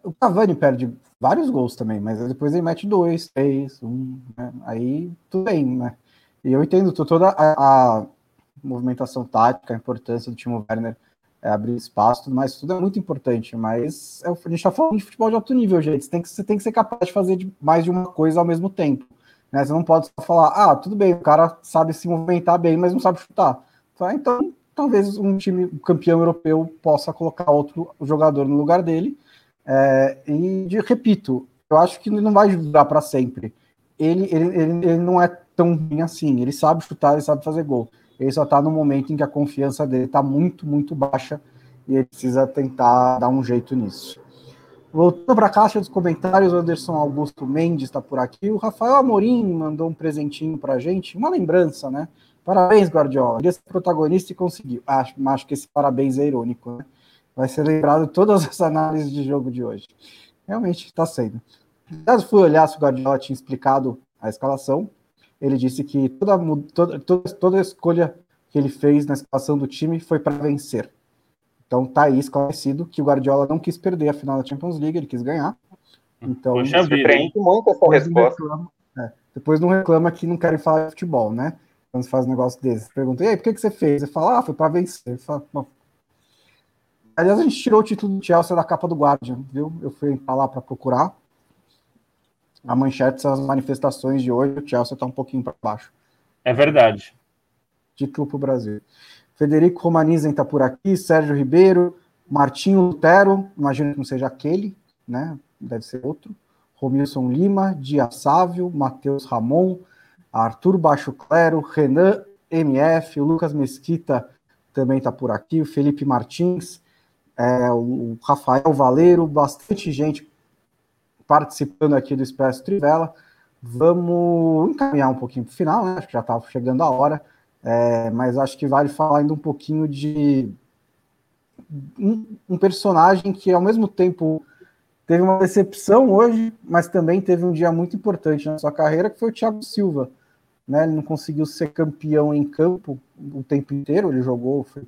O Cavani perde vários gols também, mas depois ele mete dois, três, um, né? aí tudo bem, né? E eu entendo toda a, a movimentação tática, a importância do Timo Werner é, abrir espaço, tudo mais, tudo é muito importante, mas é, a gente está falando de futebol de alto nível, gente. Você tem que, você tem que ser capaz de fazer de, mais de uma coisa ao mesmo tempo. Né? Você não pode só falar, ah, tudo bem, o cara sabe se movimentar bem, mas não sabe chutar. Tá? Então, talvez um time campeão europeu possa colocar outro jogador no lugar dele é, e de, repito, eu acho que não vai durar para sempre. Ele, ele, ele, ele, não é tão bem assim. Ele sabe chutar, ele sabe fazer gol. Ele só está no momento em que a confiança dele está muito, muito baixa e ele precisa tentar dar um jeito nisso. Voltando para a caixa dos comentários, o Anderson Augusto Mendes está por aqui. O Rafael Amorim mandou um presentinho para a gente, uma lembrança, né? Parabéns, Guardiola. Ele é protagonista e conseguiu. Acho, acho que esse parabéns é irônico, né? vai ser lembrado todas as análises de jogo de hoje. Realmente está sendo. Caso fui olhar se o Guardiola tinha explicado a escalação, ele disse que toda, toda, toda, escolha que ele fez na escalação do time foi para vencer. Então tá aí esclarecido que o Guardiola não quis perder a final da Champions League, ele quis ganhar. Então, Poxa surpreende muito essa resposta. Reclama, é, depois não reclama que não querem falar de futebol, né? Quando você faz um negócio desse. Pergunta, e aí, por que, que você fez? Ele fala, ah, foi para vencer. Fala, Aliás, a gente tirou o título do Chelsea da capa do Guardian, viu? Eu fui lá para procurar. A manchete são as manifestações de hoje, o Chelsea está um pouquinho para baixo. É verdade. Título para o Brasil. Federico Romanizen está por aqui, Sérgio Ribeiro, Martinho Lutero, imagino que não seja aquele, né? Deve ser outro. Romilson Lima, Dia Sávio, Matheus Ramon, Arthur Baixo Clero, Renan MF, o Lucas Mesquita também está por aqui, o Felipe Martins, é, o Rafael Valeiro, bastante gente participando aqui do Expresso Trivela. Vamos encaminhar um pouquinho para o final, né? Acho que já está chegando a hora, é, mas acho que vale falar ainda um pouquinho de um, um, personagem que, ao mesmo tempo, teve uma decepção hoje, mas também teve um dia muito importante na sua carreira, que foi o Thiago Silva. Né? Ele não conseguiu ser campeão em campo o tempo inteiro, ele jogou, foi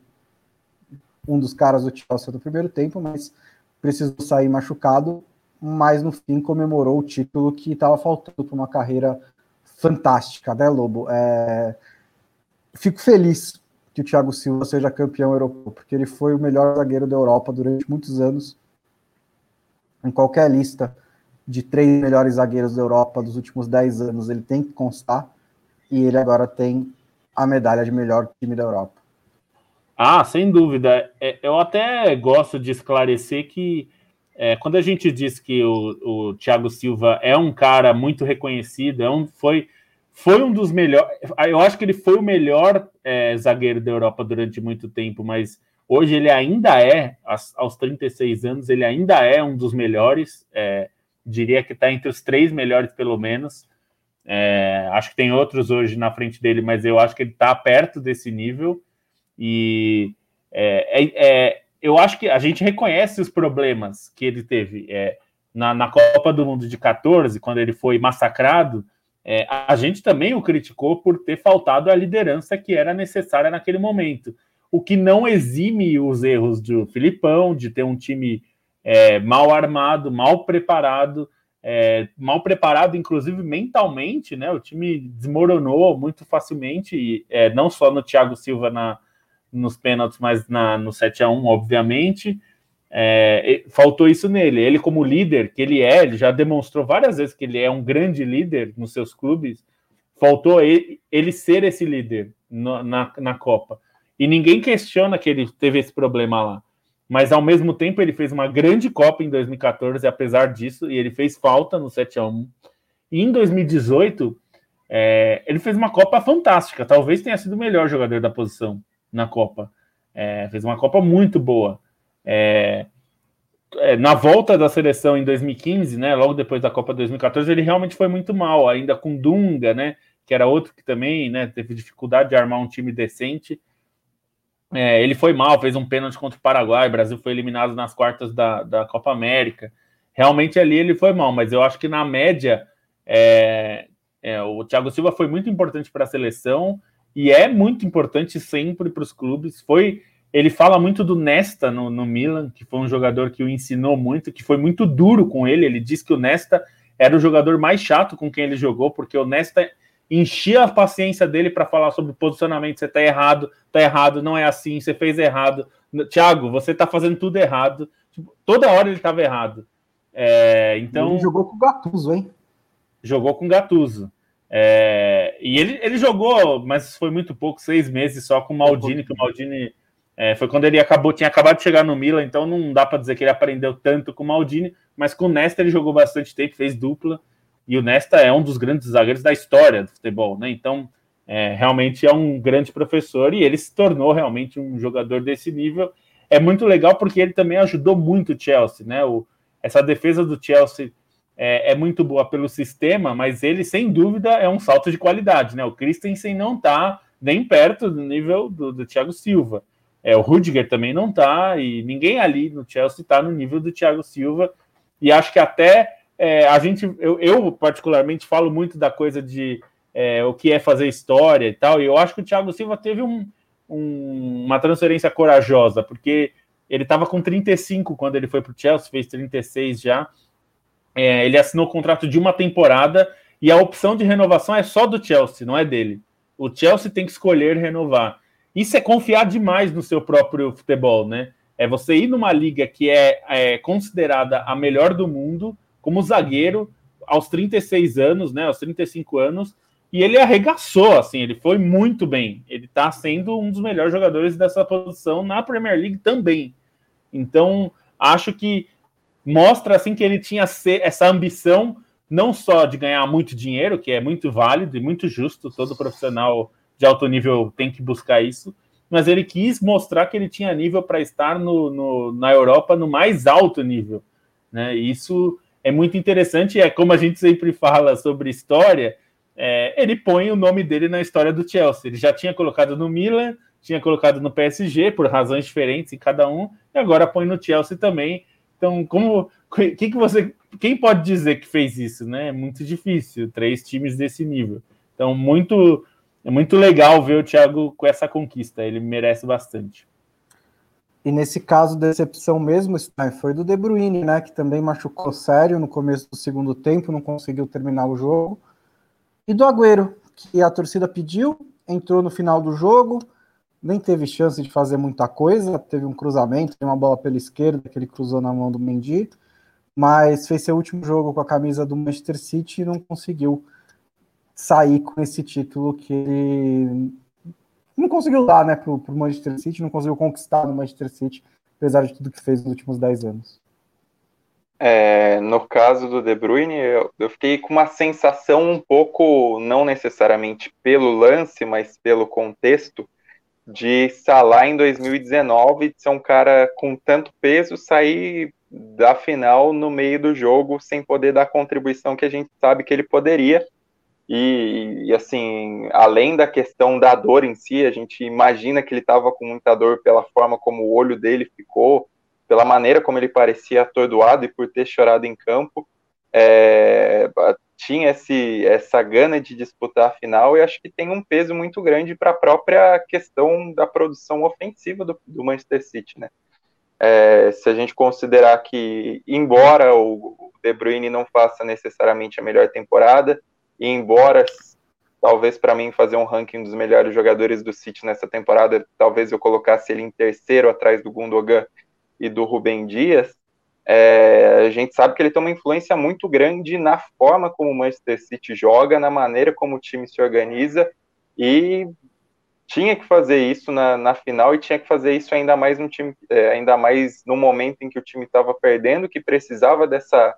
um dos caras do Chelsea do primeiro tempo, mas precisou sair machucado, mas no fim comemorou o título que estava faltando para uma carreira fantástica, né, Lobo? É... Fico feliz que o Thiago Silva seja campeão europeu, porque ele foi o melhor zagueiro da Europa durante muitos anos. Em qualquer lista de três melhores zagueiros da Europa dos últimos dez anos, ele tem que constar, e ele agora tem a medalha de melhor time da Europa. Ah, sem dúvida. É, eu até gosto de esclarecer que é, quando a gente diz que o, o Thiago Silva é um cara muito reconhecido, é um, foi, foi um dos melhores. Eu acho que ele foi o melhor é, zagueiro da Europa durante muito tempo, mas hoje ele ainda é, aos 36 anos, ele ainda é um dos melhores. É, diria que está entre os três melhores, pelo menos. É, acho que tem outros hoje na frente dele, mas eu acho que ele está perto desse nível. E é, é, é, eu acho que a gente reconhece os problemas que ele teve. É, na, na, Copa do Mundo de 14, quando ele foi massacrado, é, a gente também o criticou por ter faltado a liderança que era necessária naquele momento. O que não exime os erros do Filipão, de ter um time é, mal armado, mal preparado, é, mal preparado, inclusive mentalmente, né? O time desmoronou muito facilmente, é, não só no Thiago Silva na, nos pênaltis, mas na, no 7 a 1 obviamente. É, faltou isso nele. Ele, como líder que ele é, ele já demonstrou várias vezes que ele é um grande líder nos seus clubes. Faltou ele, ele ser esse líder no, na, na Copa. E ninguém questiona que ele teve esse problema lá. Mas ao mesmo tempo ele fez uma grande Copa em 2014, apesar disso, e ele fez falta no 7 a 1 E em 2018, é, ele fez uma Copa fantástica. Talvez tenha sido o melhor jogador da posição na Copa. É, fez uma Copa muito boa. É, é, na volta da seleção em 2015, né, logo depois da Copa 2014, ele realmente foi muito mal, ainda com Dunga, né, que era outro que também né, teve dificuldade de armar um time decente. É, ele foi mal, fez um pênalti contra o Paraguai, o Brasil foi eliminado nas quartas da, da Copa América. Realmente ali ele foi mal, mas eu acho que na média é, é, o Thiago Silva foi muito importante para a seleção e é muito importante sempre para os clubes. Foi, ele fala muito do Nesta no, no, Milan, que foi um jogador que o ensinou muito, que foi muito duro com ele. Ele disse que o Nesta era o jogador mais chato com quem ele jogou, porque o Nesta enchia a paciência dele para falar sobre posicionamento. Você está errado, está errado, não é assim, você fez errado. Thiago, você está fazendo tudo errado. Tipo, toda hora ele estava errado. É, então ele jogou com o Gattuso, hein? Jogou com o Gattuso. É, e ele, ele jogou, mas foi muito pouco, seis meses só com o Maldini, que o Maldini é, foi quando ele acabou, tinha acabado de chegar no Milan, então não dá para dizer que ele aprendeu tanto com o Maldini, mas com o Nesta ele jogou bastante tempo, fez dupla, e o Nesta é um dos grandes zagueiros da história do futebol, né? Então, é, realmente é um grande professor e ele se tornou realmente um jogador desse nível. É muito legal porque ele também ajudou muito o Chelsea, né? O, essa defesa do Chelsea é, é, muito boa pelo sistema, mas ele, sem dúvida, é um salto de qualidade, né? O Christensen não está nem perto do nível do, do Thiago Silva. É, o Rudiger também não está, e ninguém ali no Chelsea está no nível do Thiago Silva. E acho que até é, a gente, eu, eu, particularmente falo muito da coisa de é, o que é fazer história e tal, e eu acho que o Thiago Silva teve um, um, uma transferência corajosa, porque ele estava com 35 quando ele foi para o Chelsea, fez 36 já. É, ele assinou o contrato de uma temporada e a opção de renovação é só do Chelsea, não é dele. O Chelsea tem que escolher renovar. Isso é confiar demais no seu próprio futebol, né? É você ir numa liga que é, é considerada a melhor do mundo, como zagueiro, aos 36 anos, né? Aos 35 anos, e ele arregaçou, assim, ele foi muito bem. Ele está sendo um dos melhores jogadores dessa posição na Premier League também. Então, acho que mostra assim que ele tinha essa ambição não só de ganhar muito dinheiro, que é muito válido e muito justo, todo profissional de alto nível tem que buscar isso, mas ele quis mostrar que ele tinha nível para estar no, no, na Europa no mais alto nível. Né? E isso é muito interessante, é como a gente sempre fala sobre história, é, ele põe o nome dele na história do Chelsea. Ele já tinha colocado no Milan, tinha colocado no PSG, por razões diferentes em cada um, e agora põe no Chelsea também. Então, como que, que você, quem pode dizer que fez isso, né? É muito difícil, três times desse nível. Então, muito é muito legal ver o Thiago com essa conquista, ele merece bastante. E nesse caso, decepção mesmo foi do De Bruyne, né? Que também machucou sério no começo do segundo tempo, não conseguiu terminar o jogo. E do Agüero, que a torcida pediu, entrou no final do jogo, nem teve chance de fazer muita coisa, teve um cruzamento, tem uma bola pela esquerda que ele cruzou na mão do Mendy, mas fez seu último jogo com a camisa do Manchester City e não conseguiu sair com esse título que ele não conseguiu dar né, para o Manchester City, não conseguiu conquistar no Manchester City, apesar de tudo que fez nos últimos 10 anos. É, no caso do De Bruyne, eu, eu, fiquei com uma sensação um pouco, não necessariamente pelo lance, mas pelo contexto, de Salah em 2019, de ser um cara com tanto peso, sair da final no meio do jogo sem poder dar a contribuição que a gente sabe que ele poderia. E, e, assim, além da questão da dor em si, a gente imagina que ele estava com muita dor pela forma como o olho dele ficou, pela maneira como ele parecia atordoado e por ter chorado em campo. É, tinha esse, essa gana de disputar a final e acho que tem um peso muito grande para a própria questão da produção ofensiva do, do Manchester City, né? É, se a gente considerar que, embora o De Bruyne não faça necessariamente a melhor temporada, e embora talvez para mim fazer um ranking dos melhores jogadores do City nessa temporada, talvez eu colocasse ele em terceiro atrás do Gundogan e do Rubem Dias, é, a gente sabe que ele tem uma influência muito grande na forma como o Manchester City joga, na maneira como o time se organiza e tinha que fazer isso na, na final e tinha que fazer isso ainda mais no time, é, ainda mais no momento em que o time estava perdendo, que precisava dessa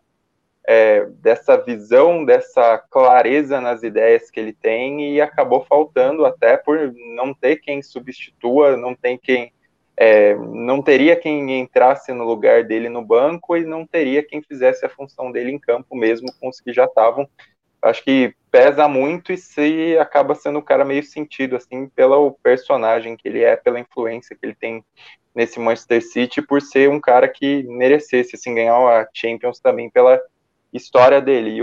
é, dessa visão, dessa clareza nas ideias que ele tem e acabou faltando até por não ter quem substitua, não tem quem é, não teria quem entrasse no lugar dele no banco e não teria quem fizesse a função dele em campo mesmo com os que já estavam. Acho que pesa muito e se acaba sendo um cara meio sentido assim pelo personagem que ele é, pela influência que ele tem nesse Manchester City, por ser um cara que merecesse assim ganhar a Champions também pela história dele. E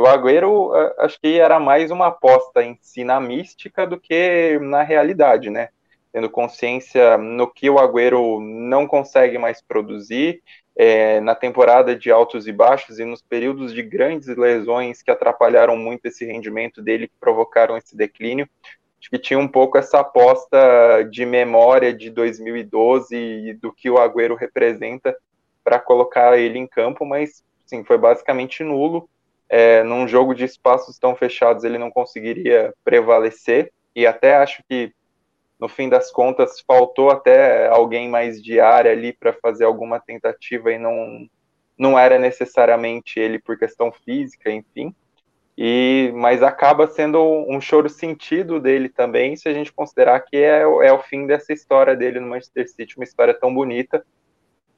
o Agüero acho que era mais uma aposta em si na mística do que na realidade, né? Tendo consciência no que o Agüero não consegue mais produzir, é, na temporada de altos e baixos e nos períodos de grandes lesões que atrapalharam muito esse rendimento dele, que provocaram esse declínio. Acho que tinha um pouco essa aposta de memória de 2012 e do que o Agüero representa para colocar ele em campo, mas sim, foi basicamente nulo. É, num jogo de espaços tão fechados, ele não conseguiria prevalecer, e até acho que no fim das contas, faltou até alguém mais de área ali para fazer alguma tentativa e não, não era necessariamente ele por questão física, enfim. E, mas acaba sendo um choro sentido dele também, se a gente considerar que é, é o fim dessa história dele no Manchester City, uma história tão bonita,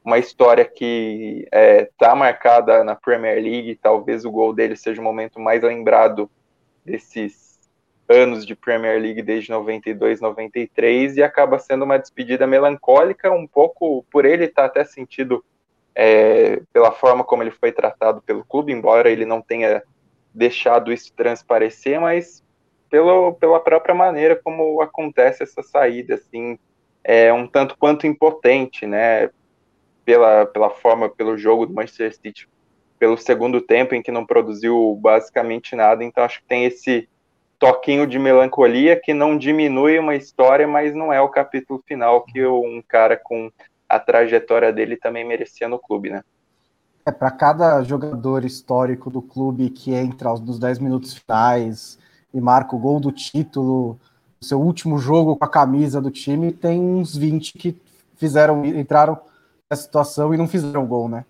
uma história que está é, marcada na Premier League, talvez o gol dele seja o momento mais lembrado desses anos de Premier League desde 92, 93 e acaba sendo uma despedida melancólica, um pouco por ele estar tá até sentido é, pela forma como ele foi tratado pelo clube, embora ele não tenha deixado isso transparecer, mas pelo, pela própria maneira como acontece essa saída, assim, é um tanto quanto impotente, né? Pela, pela forma, pelo jogo do Manchester City, pelo segundo tempo em que não produziu basicamente nada, então acho que tem esse toquinho de melancolia que não diminui uma história, mas não é o capítulo final que um cara com a trajetória dele também merecia no clube, né? É, para cada jogador histórico do clube que entra nos 10 minutos finais e marca o gol do título, seu último jogo com a camisa do time, tem uns 20 que fizeram, entraram nessa situação e não fizeram gol, né?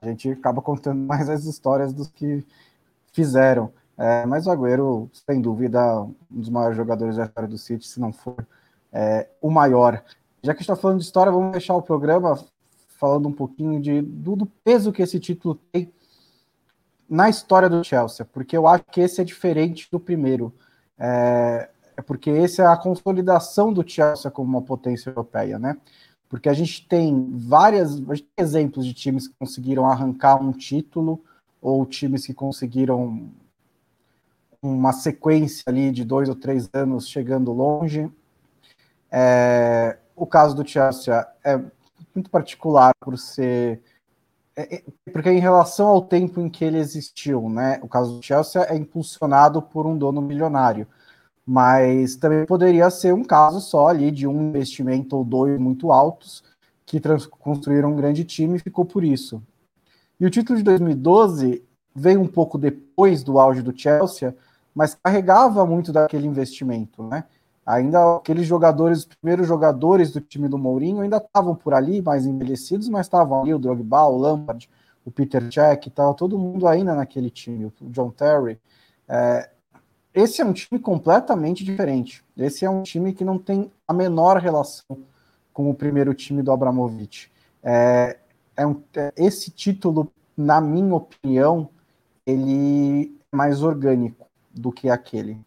A gente acaba contando mais as histórias dos que fizeram. É, mas o Agüero, sem dúvida, um dos maiores jogadores da história do City, se não for é, o maior. Já que está falando de história, vamos deixar o programa falando um pouquinho de, do, do, peso que esse título tem na história do Chelsea, porque eu acho que esse é diferente do primeiro. É, é porque esse é a consolidação do Chelsea como uma potência europeia, né? Porque a gente tem várias gente tem exemplos de times que conseguiram arrancar um título ou times que conseguiram uma sequência ali de dois ou três anos chegando longe. É, o caso do Chelsea é muito particular por ser. É, é, porque em relação ao tempo em que ele existiu, né? O caso do Chelsea é impulsionado por um dono milionário. Mas também poderia ser um caso só ali de um investimento ou dois muito altos que construíram um grande time e ficou por isso. E o título de 2012 veio um pouco depois do auge do Chelsea, mas carregava muito daquele investimento, né? Ainda aqueles jogadores, os primeiros jogadores do time do Mourinho ainda estavam por ali, mais envelhecidos, mas estavam ali o Drogba, o Lampard, o Peter Cech, estava todo mundo ainda naquele time, o John Terry. É, esse é um time completamente diferente. Esse é um time que não tem a menor relação com o primeiro time do Abramovich. É, é um, é, esse título, na minha opinião, ele é mais orgânico do que aquele.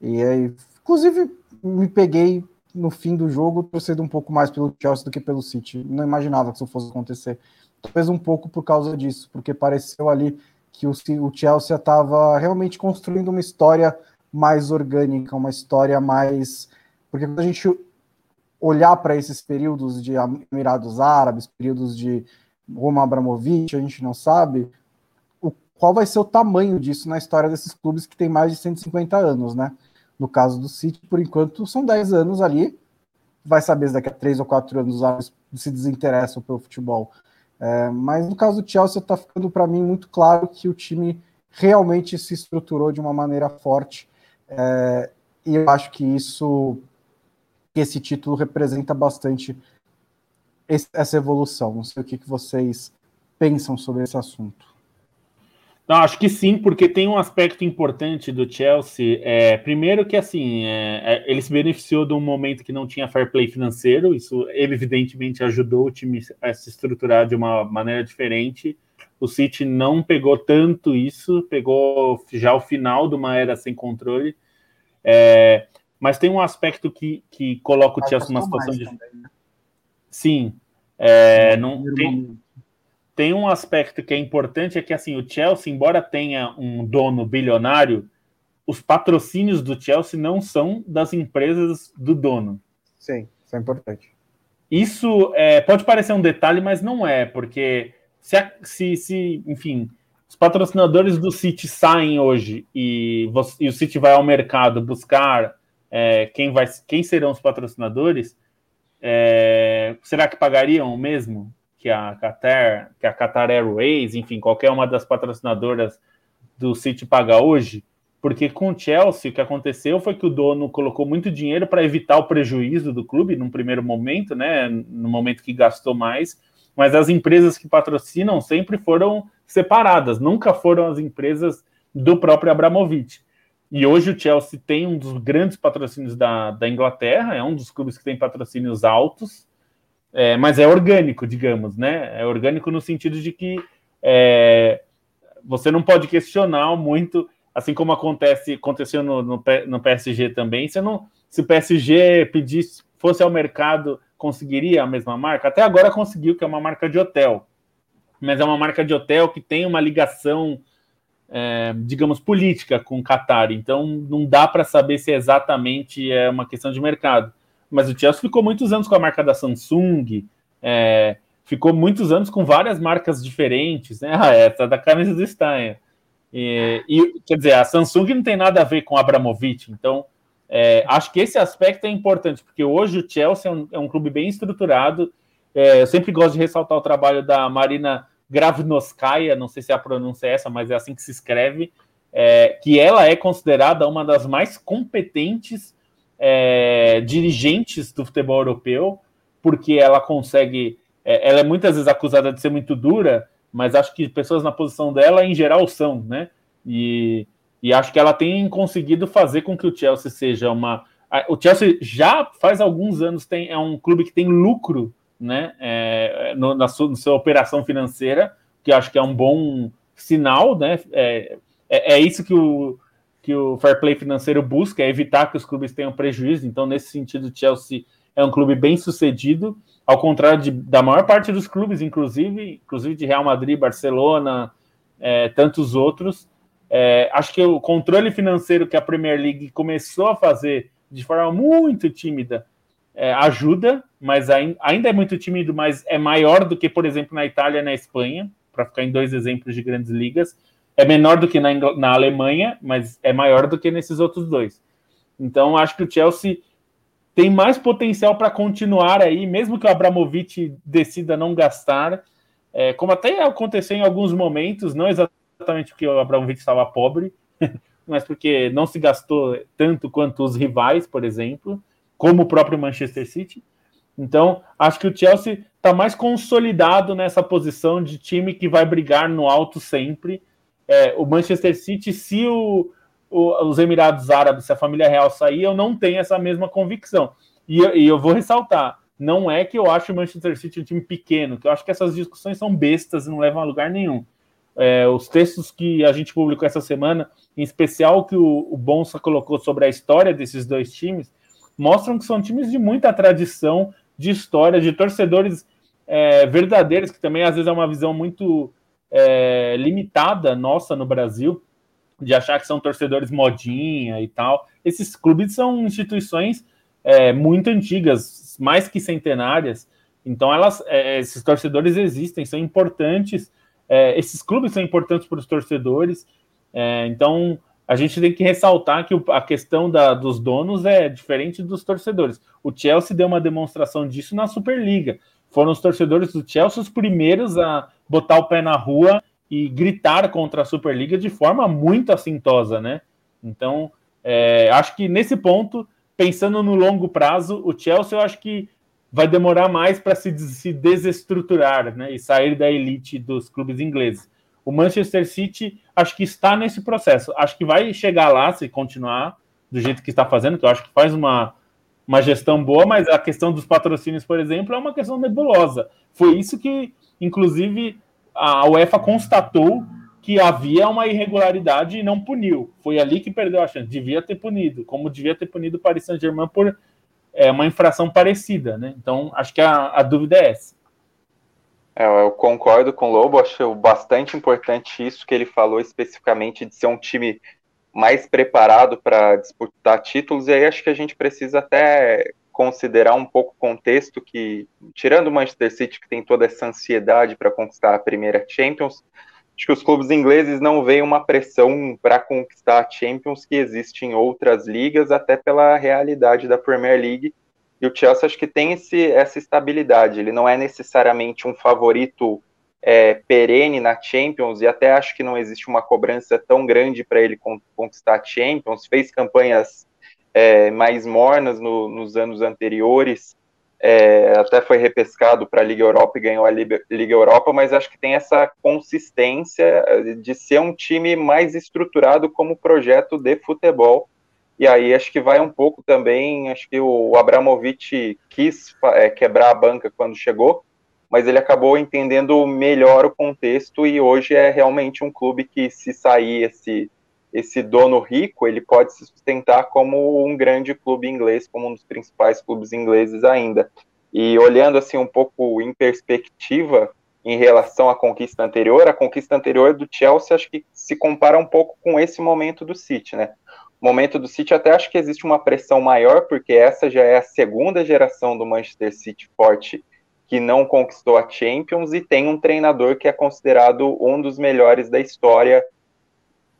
E aí, inclusive, me peguei no fim do jogo torcendo um pouco mais pelo Chelsea do que pelo City. Não imaginava que isso fosse acontecer. Talvez um pouco por causa disso, porque pareceu ali que o, o Chelsea estava realmente construindo uma história mais orgânica, uma história mais. Porque quando a gente olhar para esses períodos de Emirados Árabes, períodos de Roma Abramovich, a gente não sabe qual vai ser o tamanho disso na história desses clubes que tem mais de 150 anos, né? No caso do City, por enquanto, são 10 anos ali. Vai saber se daqui a 3 ou 4 anos os se desinteressam pelo futebol. É, mas no caso do Chelsea, está ficando para mim muito claro que o time realmente se estruturou de uma maneira forte. É, e eu acho que isso, esse título representa bastante essa evolução. Não sei o que, que vocês pensam sobre esse assunto. Não, acho que sim, porque tem um aspecto importante do Chelsea. É, primeiro que assim, é, é, ele se beneficiou de um momento que não tinha fair play financeiro, isso evidentemente ajudou o time a se estruturar de uma maneira diferente. O City não pegou tanto isso, pegou já o final de uma era sem controle. É, mas tem um aspecto que, que coloca o Chelsea numa situação de. Também, né? Sim. É, não, tem, tem um aspecto que é importante, é que assim, o Chelsea, embora tenha um dono bilionário, os patrocínios do Chelsea não são das empresas do dono. Sim, isso é importante. Isso é, pode parecer um detalhe, mas não é, porque se, se, se enfim, os patrocinadores do City saem hoje e, você, e o City vai ao mercado buscar é, quem, vai, quem serão os patrocinadores, é, será que pagariam o mesmo? Que a Qatar, que a Qatar Airways, enfim, qualquer uma das patrocinadoras do City paga hoje, porque com o Chelsea o que aconteceu foi que o dono colocou muito dinheiro para evitar o prejuízo do clube num primeiro momento, né, no momento que gastou mais, mas as empresas que patrocinam sempre foram separadas, nunca foram as empresas do próprio Abramovich. E hoje o Chelsea tem um dos grandes patrocínios da, da Inglaterra, é um dos clubes que tem patrocínios altos, é, mas é orgânico, digamos, né? É orgânico no sentido de que é, você não pode questionar muito, assim como acontece, aconteceu no, no, no, PSG também. Você não, se o PSG pedisse, fosse ao mercado, conseguiria a mesma marca? Até agora conseguiu, que é uma marca de hotel. mas é uma marca de hotel que tem uma ligação, é, digamos, política com o Qatar. Então não dá para saber se exatamente é uma questão de mercado. Mas o Chelsea ficou muitos anos com a marca da Samsung, é, ficou muitos anos com várias marcas diferentes, né? Ah, essa da camisa do Stein. E, e, quer dizer, a Samsung não tem nada a ver com Abramovich, então é, acho que esse aspecto é importante, porque hoje o Chelsea é um, é um clube bem estruturado. É, eu sempre gosto de ressaltar o trabalho da Marina Gravnoskaya, não sei se a pronúncia é essa, mas é assim que se escreve, é, que ela é considerada uma das mais competentes é, dirigentes do futebol europeu, porque ela consegue. É, ela é muitas vezes acusada de ser muito dura, mas acho que pessoas na posição dela, em geral, são, né? E e acho que ela tem conseguido fazer com que o Chelsea seja uma. O Chelsea já faz alguns anos tem, é um clube que tem lucro né, é, no, na, sua, na, sua, operação financeira, que acho que é um bom sinal, né? É, é, é, isso que o, que o fair play financeiro busca, é evitar que os clubes tenham prejuízo. Então, nesse sentido, o Chelsea é um clube bem sucedido, ao contrário de, da maior parte dos clubes, inclusive, inclusive de Real Madrid, Barcelona, é, tantos outros. É, acho que o controle financeiro que a Premier League começou a fazer de forma muito tímida é, ajuda, mas ainda é muito tímido, mas é maior do que, por exemplo, na Itália e na Espanha, para ficar em dois exemplos de grandes ligas. É menor do que na, na Alemanha, mas é maior do que nesses outros dois. Então, acho que o Chelsea tem mais potencial para continuar aí, mesmo que o Abramovich decida não gastar, é, como até aconteceu em alguns momentos, não exatamente porque o Abramovich estava pobre, mas porque não se gastou tanto quanto os rivais, por exemplo, como o próprio Manchester City. Então, acho que o Chelsea está mais consolidado nessa posição de time que vai brigar no alto sempre. É, o Manchester City, se o, o, os Emirados Árabes, se a família real sair, eu não tenho essa mesma convicção. E, e eu vou ressaltar: não é que eu acho o Manchester City um time pequeno, que eu acho que essas discussões são bestas e não levam a lugar nenhum. É, os textos que a gente publicou essa semana, em especial que o, o Bonsa colocou sobre a história desses dois times, mostram que são times de muita tradição, de história, de torcedores é, verdadeiros, que também às vezes é uma visão muito é, limitada nossa no Brasil, de achar que são torcedores modinha e tal. Esses clubes são instituições é, muito antigas, mais que centenárias. Então, elas, é, esses torcedores existem, são importantes é, esses clubes são importantes para os torcedores, é, então a gente tem que ressaltar que a questão da, dos donos é diferente dos torcedores. O Chelsea deu uma demonstração disso na Superliga. Foram os torcedores do Chelsea os primeiros a botar o pé na rua e gritar contra a Superliga de forma muito assintosa, né? Então, é, acho que nesse ponto, pensando no longo prazo, o Chelsea eu acho que vai demorar mais para se, se desestruturar né, e sair da elite dos clubes ingleses. O Manchester City acho que está nesse processo. Acho que vai chegar lá se continuar do jeito que está fazendo, que eu acho que faz uma, uma gestão boa, mas a questão dos patrocínios, por exemplo, é uma questão nebulosa. Foi isso que, inclusive, a UEFA constatou que havia uma irregularidade e não puniu. Foi ali que perdeu a chance. Devia ter punido, como devia ter punido o Paris Saint-Germain por é uma infração parecida, né? Então, acho que a, a dúvida é essa. É, eu concordo com o Lobo, acho bastante importante isso que ele falou especificamente de ser um time mais preparado para disputar títulos, e aí acho que a gente precisa até considerar um pouco o contexto que, tirando o Manchester City, que tem toda essa ansiedade para conquistar a primeira Champions, acho que os clubes ingleses não veem uma pressão para conquistar a Champions que existe em outras ligas, até pela realidade da Premier League. E o Chelsea acho que tem esse, essa estabilidade. Ele não é necessariamente um favorito é, perene na Champions, e até acho que não existe uma cobrança tão grande para ele conquistar a Champions. Fez campanhas é, mais mornas no, nos anos anteriores, é, até foi repescado para a Liga Europa e ganhou a Liga, Europa, mas acho que tem essa consistência de ser um time mais estruturado como projeto de futebol. E aí acho que vai um pouco também, acho que o Abramovich quis é, quebrar a banca quando chegou, mas ele acabou entendendo melhor o contexto e hoje é realmente um clube que se sair esse esse dono rico ele pode se sustentar como um grande clube inglês, como um dos principais clubes ingleses ainda. E olhando assim um pouco em perspectiva, em relação à conquista anterior. A conquista anterior do Chelsea acho que se compara um pouco com esse momento do City, né? O momento do City até acho que existe uma pressão maior, porque essa já é a segunda geração do Manchester City forte que não conquistou a Champions e tem um treinador que é considerado um dos melhores da história,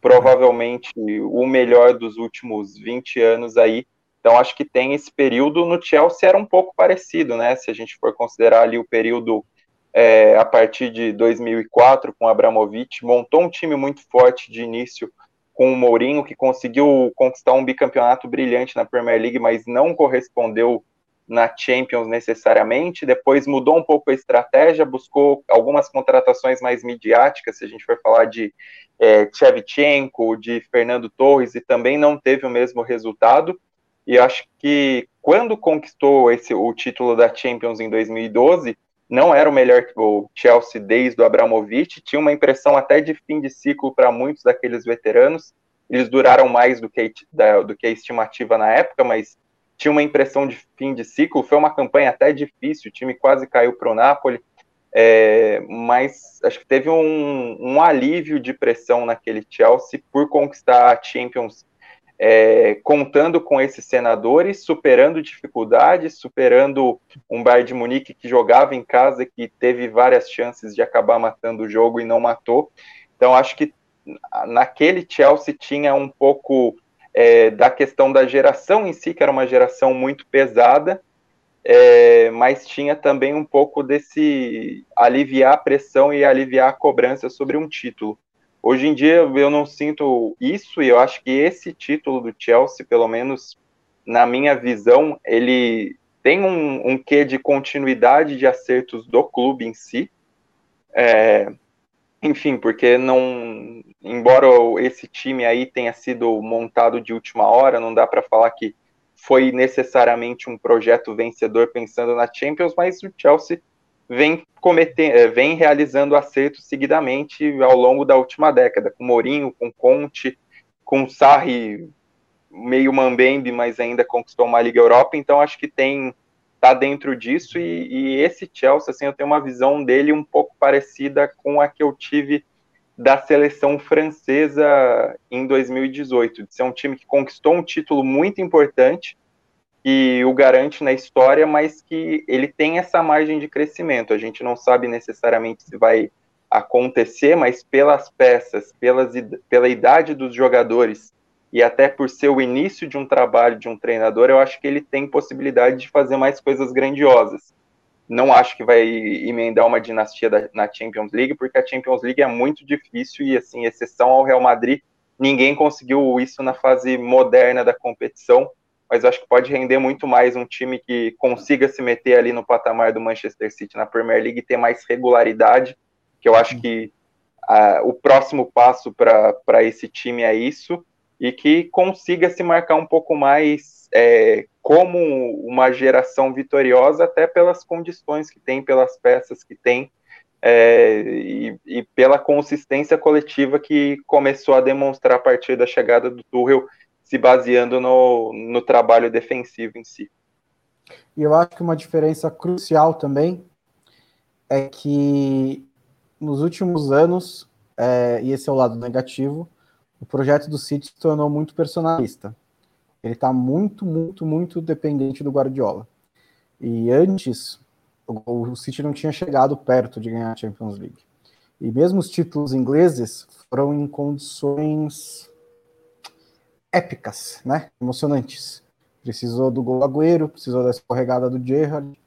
provavelmente o melhor dos últimos 20 anos aí. Então acho que tem esse período no Chelsea era um pouco parecido, né? Se a gente for considerar ali o período é, a partir de 2004 com Abramovich, montou um time muito forte de início com o Mourinho, que conseguiu conquistar um bicampeonato brilhante na Premier League, mas não correspondeu na Champions necessariamente. Depois mudou um pouco a estratégia, buscou algumas contratações mais midiáticas, se a gente for falar de é, Shevchenko, de Fernando Torres, e também não teve o mesmo resultado. E acho que quando conquistou esse, o título da Champions em 2012, não era o melhor o Chelsea desde o Abramovich, tinha uma impressão até de fim de ciclo para muitos daqueles veteranos. Eles duraram mais do que, da, do que a estimativa na época, mas tinha uma impressão de fim de ciclo. Foi uma campanha até difícil, o time quase caiu para o Napoli, é, mas acho que teve um, um alívio de pressão naquele Chelsea por conquistar a Champions é, contando com esses senadores, superando dificuldades, superando um Bayern de Munique que jogava em casa, que teve várias chances de acabar matando o jogo e não matou. Então, acho que naquele Chelsea tinha um pouco é, da questão da geração em si, que era uma geração muito pesada, é, mas tinha também um pouco desse aliviar a pressão e aliviar a cobrança sobre um título. Hoje em dia eu não sinto isso e eu acho que esse título do Chelsea, pelo menos na minha visão, ele tem um, um quê de continuidade de acertos do clube em si. É, enfim, porque não, embora esse time aí tenha sido montado de última hora, não dá para falar que foi necessariamente um projeto vencedor pensando na Champions, mas o Chelsea vem cometendo, eh, vem realizando acertos seguidamente ao longo da última década, com Mourinho, com Conte, com Sarri meio mambembe, mas ainda conquistou uma Liga Europa, então acho que tem tá dentro disso e, e, esse Chelsea, assim, eu tenho uma visão dele um pouco parecida com a que eu tive da seleção francesa em 2018, de ser um time que conquistou um título muito importante, que o garante na história, mas que ele tem essa margem de crescimento. A gente não sabe necessariamente se vai acontecer, mas pelas peças, pelas, pela idade dos jogadores e até por ser o início de um trabalho de um treinador, eu acho que ele tem possibilidade de fazer mais coisas grandiosas. Não acho que vai emendar uma dinastia da, na Champions League, porque a Champions League é muito difícil e, assim, exceção ao Real Madrid, ninguém conseguiu isso na fase moderna da competição mas acho que pode render muito mais um time que consiga se meter ali no patamar do Manchester City na Premier League e ter mais regularidade, que eu acho que uh, o próximo passo para esse time é isso, e que consiga se marcar um pouco mais é, como uma geração vitoriosa, até pelas condições que tem, pelas peças que tem, é, e, e, pela consistência coletiva que começou a demonstrar a partir da chegada do Tuchel se baseando no, no trabalho defensivo em si. E eu acho que uma diferença crucial também é que nos últimos anos, é, e esse é o lado negativo, o projeto do City se tornou muito personalista. Ele está muito, muito, muito dependente do Guardiola. E antes, o, City não tinha chegado perto de ganhar a Champions League. E mesmo os títulos ingleses foram em condições épicas, né? Emocionantes. Precisou do gol Agüero, precisou da escorregada do Gerrard.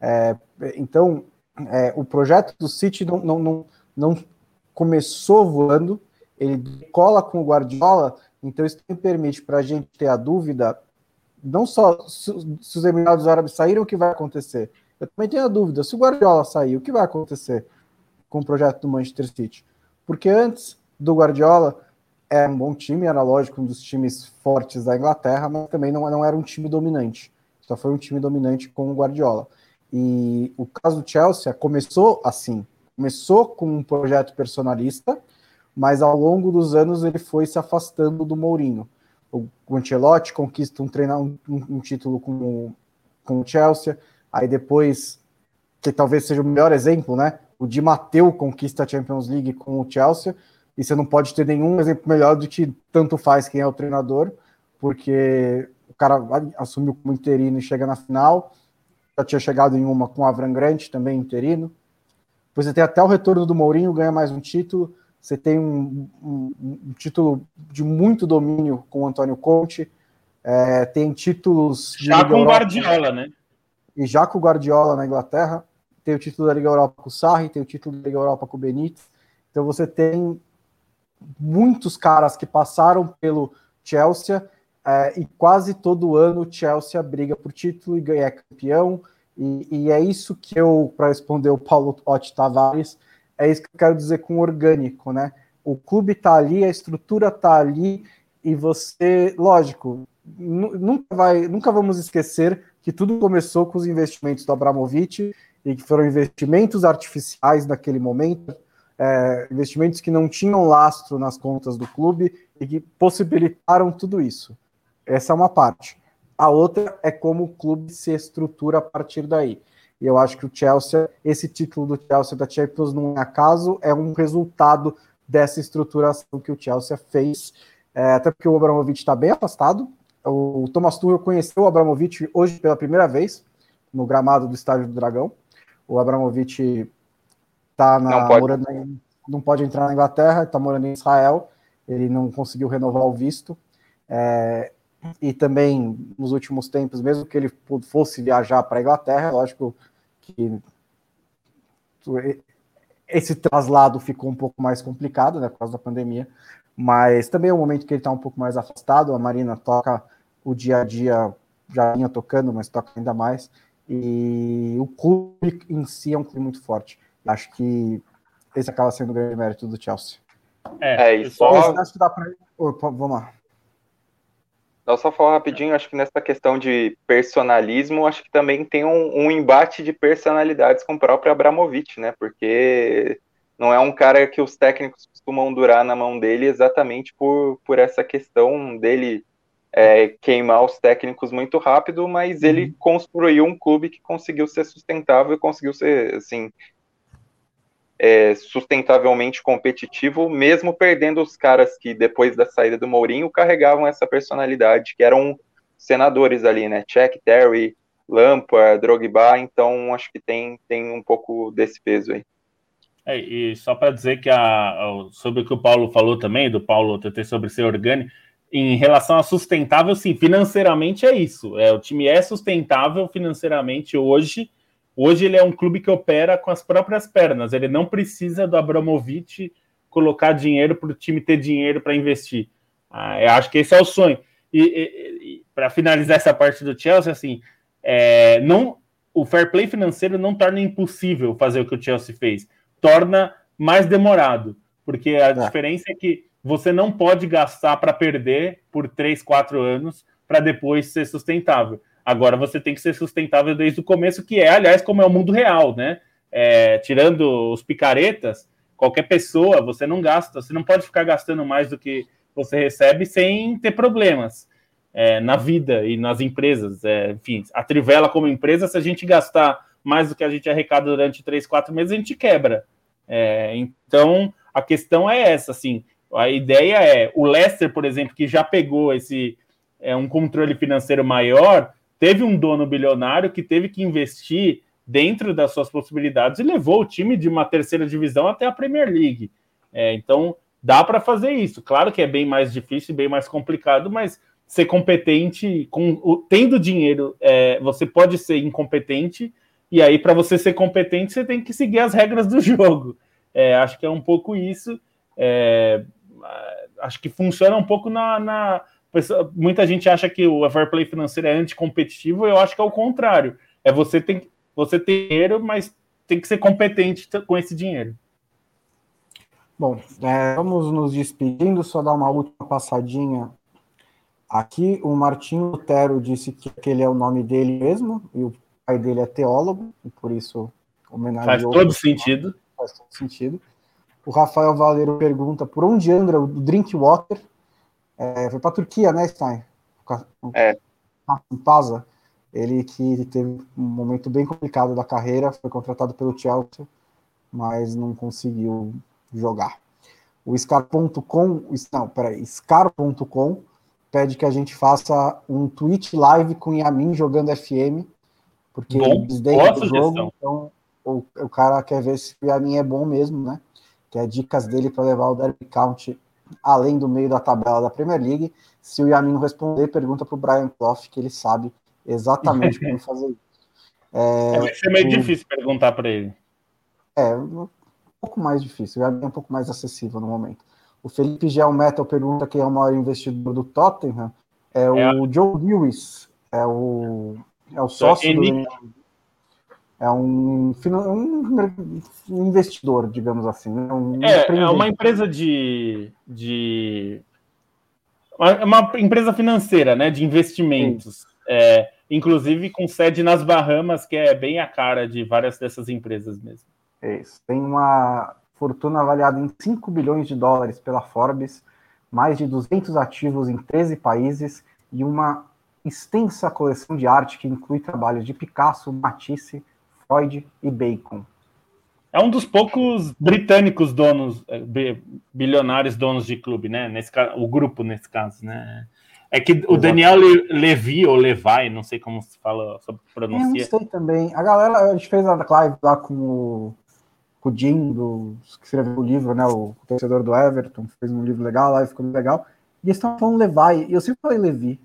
É, então, é, o projeto do City não, não, não, não começou voando, ele cola com o Guardiola, então isso permite para a gente ter a dúvida, não só se, se os Emirados Árabes saíram, o que vai acontecer. Eu também tenho a dúvida, se o Guardiola sair, o que vai acontecer com o projeto do Manchester City? Porque antes do Guardiola, é um bom time, era lógico, um dos times fortes da Inglaterra, mas também não, não era um time dominante. Só foi um time dominante com o Guardiola. E o caso do Chelsea começou assim, começou com um projeto personalista, mas ao longo dos anos ele foi se afastando do Mourinho. O, Ancelotti conquista um, treinar, um, um, título com o, com o Chelsea, aí depois, que talvez seja o melhor exemplo, né? o Di Matteo conquista a Champions League com o Chelsea, e você não pode ter nenhum exemplo melhor do que tanto faz quem é o treinador, porque o cara assumiu como interino e chega na final, já tinha chegado em uma com o Avram Grande, também interino. Depois você tem até o retorno do Mourinho, ganha mais um título. Você tem um, um, um título de muito domínio com o Antônio Conte. É, tem títulos. Já com o Guardiola, né? E já com o Guardiola na Inglaterra. Tem o título da Liga Europa com o Sarri, tem o título da Liga Europa com o Benítez. Então você tem muitos caras que passaram pelo Chelsea é, e quase todo ano o Chelsea briga por título e ganha campeão. E, e é isso que eu, para responder o Paulo Otti Tavares, é isso que eu quero dizer com orgânico, né? O clube está ali, a estrutura está ali, e você, lógico, nunca vai, nunca vamos esquecer que tudo começou com os investimentos do Abramovich e que foram investimentos artificiais naquele momento, é, investimentos que não tinham lastro nas contas do clube e que possibilitaram tudo isso. Essa é uma parte. A outra é como o clube se estrutura a partir daí. E eu acho que o Chelsea, esse título do Chelsea da Champions não é acaso, é um resultado dessa estruturação que o Chelsea fez. É, até porque o Abramovich está bem afastado. O Thomas Tuchel conheceu o Abramovich hoje pela primeira vez no gramado do Estádio do Dragão. O Abramovich está na não pode. Morando, não pode entrar na Inglaterra, está morando em Israel. Ele não conseguiu renovar o visto. É, e também nos últimos tempos, mesmo que ele fosse viajar para a Inglaterra, lógico que esse traslado ficou um pouco mais complicado, né, por causa da pandemia, mas também é um momento que ele está um pouco mais afastado, a Marina toca o dia a dia, já vinha tocando, mas toca ainda mais, e o clube em si é um clube muito forte. Acho que esse acaba sendo o grande mérito do Chelsea. É, é isso. Só... Acho que dá pra... Vamos lá. Não, só falar rapidinho, acho que nessa questão de personalismo, acho que também tem um, um, embate de personalidades com o próprio Abramovich, né? Porque não é um cara que os técnicos costumam durar na mão dele exatamente por, por essa questão dele é, queimar os técnicos muito rápido, mas ele uhum. construiu um clube que conseguiu ser sustentável e conseguiu ser, assim, é, sustentavelmente competitivo, mesmo perdendo os caras que, depois da saída do Mourinho, carregavam essa personalidade, que eram senadores ali, né? Check, Terry, Lampard, Drogba, então acho que tem, tem um pouco desse peso aí. É, e só para dizer que a, sobre o que o Paulo falou também, do Paulo TT sobre ser orgânico, em relação a sustentável, sim, financeiramente é isso. É, o time é sustentável financeiramente hoje, Hoje ele é um clube que opera com as próprias pernas. Ele não precisa do Abramovich colocar dinheiro para o time ter dinheiro para investir. Ah, eu acho que esse é o sonho. E, e, e para finalizar essa parte do Chelsea, assim, é, não, o fair play financeiro não torna impossível fazer o que o Chelsea fez, torna mais demorado, porque a é. diferença é que você não pode gastar para perder por 3, 4 anos para depois ser sustentável. Agora você tem que ser sustentável desde o começo, que é, aliás, como é o mundo real, né? É, tirando os picaretas, qualquer pessoa, você não gasta, você não pode ficar gastando mais do que você recebe sem ter problemas é, na vida e nas empresas. É, enfim, a Trivela como empresa, se a gente gastar mais do que a gente arrecada durante três, quatro meses, a gente quebra. É, então, a questão é essa, assim, a ideia é, o Leicester, por exemplo, que já pegou esse é, um controle financeiro maior, teve um dono bilionário que teve que investir dentro das suas possibilidades e levou o time de uma terceira divisão até a Premier League. É, então, dá para fazer isso. Claro que é bem mais difícil, bem mais complicado, mas ser competente, com tendo dinheiro, é, você pode ser incompetente, e aí, para você ser competente, você tem que seguir as regras do jogo. É, acho que é um pouco isso. É, acho que funciona um pouco na, na muita gente acha que o fair play financeiro é anticompetitivo, eu acho que é o contrário. É você tem você ter dinheiro, mas tem que ser competente com esse dinheiro. Bom, é, vamos nos despedindo, só dar uma última passadinha aqui. O Martinho Lutero disse que aquele é o nome dele mesmo, e o pai dele é teólogo, e por isso homenagem. Faz todo sentido. Faz todo sentido. O Rafael Valeiro pergunta por onde anda o Drinkwater. É, foi para a Turquia, né, Stein? É. Em Pasa. Ele que teve um momento bem complicado da carreira, foi contratado pelo Chelsea, mas não conseguiu jogar. O Scar.com, não, peraí, Scar.com pede que a gente faça um Twitch live com o Yamin jogando FM, porque Bom, eles dentro do jogo, então o, o cara quer ver se o Yamin é bom mesmo, né? Que é dicas dele para levar o Derby Count além do meio da tabela da Premier League. Se o Yamin não responder, pergunta para o Brian Clough, que ele sabe exatamente como fazer isso. É, vai ser meio o... difícil perguntar para ele. É, um pouco mais difícil, o Yamin é um pouco mais acessível no momento. O Felipe Gel Metal pergunta quem é o maior investidor do Tottenham. É, é o a... Joe Lewis, é o, é o sócio do, é um, um, investidor, digamos assim. Né? Um é, é uma empresa de, de uma, uma empresa financeira, né, de investimentos. É, inclusive com sede nas Bahamas, que é bem a cara de várias dessas empresas mesmo. É isso. Tem uma fortuna avaliada em 5 bilhões de dólares pela Forbes, mais de 200 ativos em 13 países e uma extensa coleção de arte que inclui trabalhos de Picasso, Matisse, Freud e Bacon. É um dos poucos britânicos donos, eh, bilionários donos de clube, né? Nesse o grupo nesse caso, né? É que o Daniel Levi ou Levi, não sei como se fala, sobre pronuncia. Eu não sei também. A galera, a gente fez a live lá com o, com o Jim, do, que escreveu o livro, né? O, o torcedor do Everton, fez um livro legal lá e ficou legal. E eles estão falando Levi, e eu sempre falei Levi.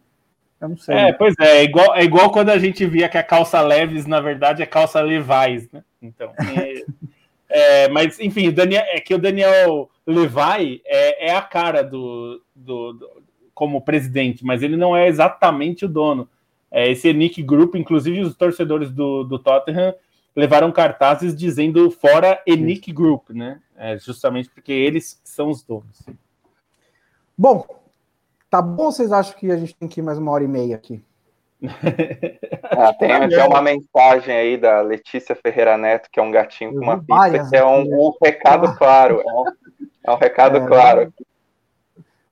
Eu não sei. É, pois é, é igual, é igual quando a gente via que a calça Leves, na verdade, é calça Levi's, né? Então. É, é, mas, enfim, o Daniel, é que o Daniel Levi é, é a cara do, do, do, como presidente, mas ele não é exatamente o dono. É, esse Nick Group, inclusive os torcedores do, do Tottenham levaram cartazes dizendo fora Enic Group, né? É, justamente porque eles são os donos. Bom, Tá bom ou vocês acham que a gente tem que ir mais uma hora e meia aqui? Ah, tem tá até uma mensagem aí da Letícia Ferreira Neto, que é um gatinho com uma pizza, que é um, um recado ah. claro. É um, é um recado é, claro.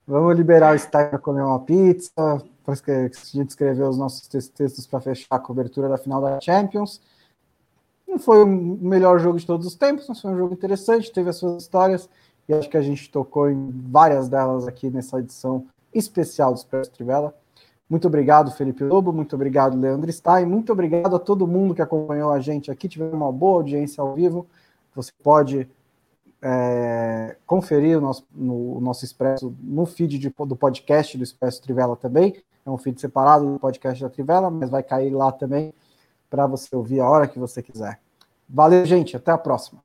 Vamos liberar o Stein para comer uma pizza, para a gente escrever os nossos textos para fechar a cobertura da final da Champions. Não foi o melhor jogo de todos os tempos, mas foi um jogo interessante, teve as suas histórias, e acho que a gente tocou em várias delas aqui nessa edição especial do Expresso Trivela. Muito obrigado, Felipe Lobo. Muito obrigado, Leandro Stein. Muito obrigado a todo mundo que acompanhou a gente aqui. Tivemos uma boa audiência ao vivo. Você pode é, conferir o nosso, no, o nosso Expresso no feed de, do podcast do Expresso Trivela também. É um feed separado do podcast da Trivela, mas vai cair lá também para você ouvir a hora que você quiser. Valeu, gente. Até a próxima.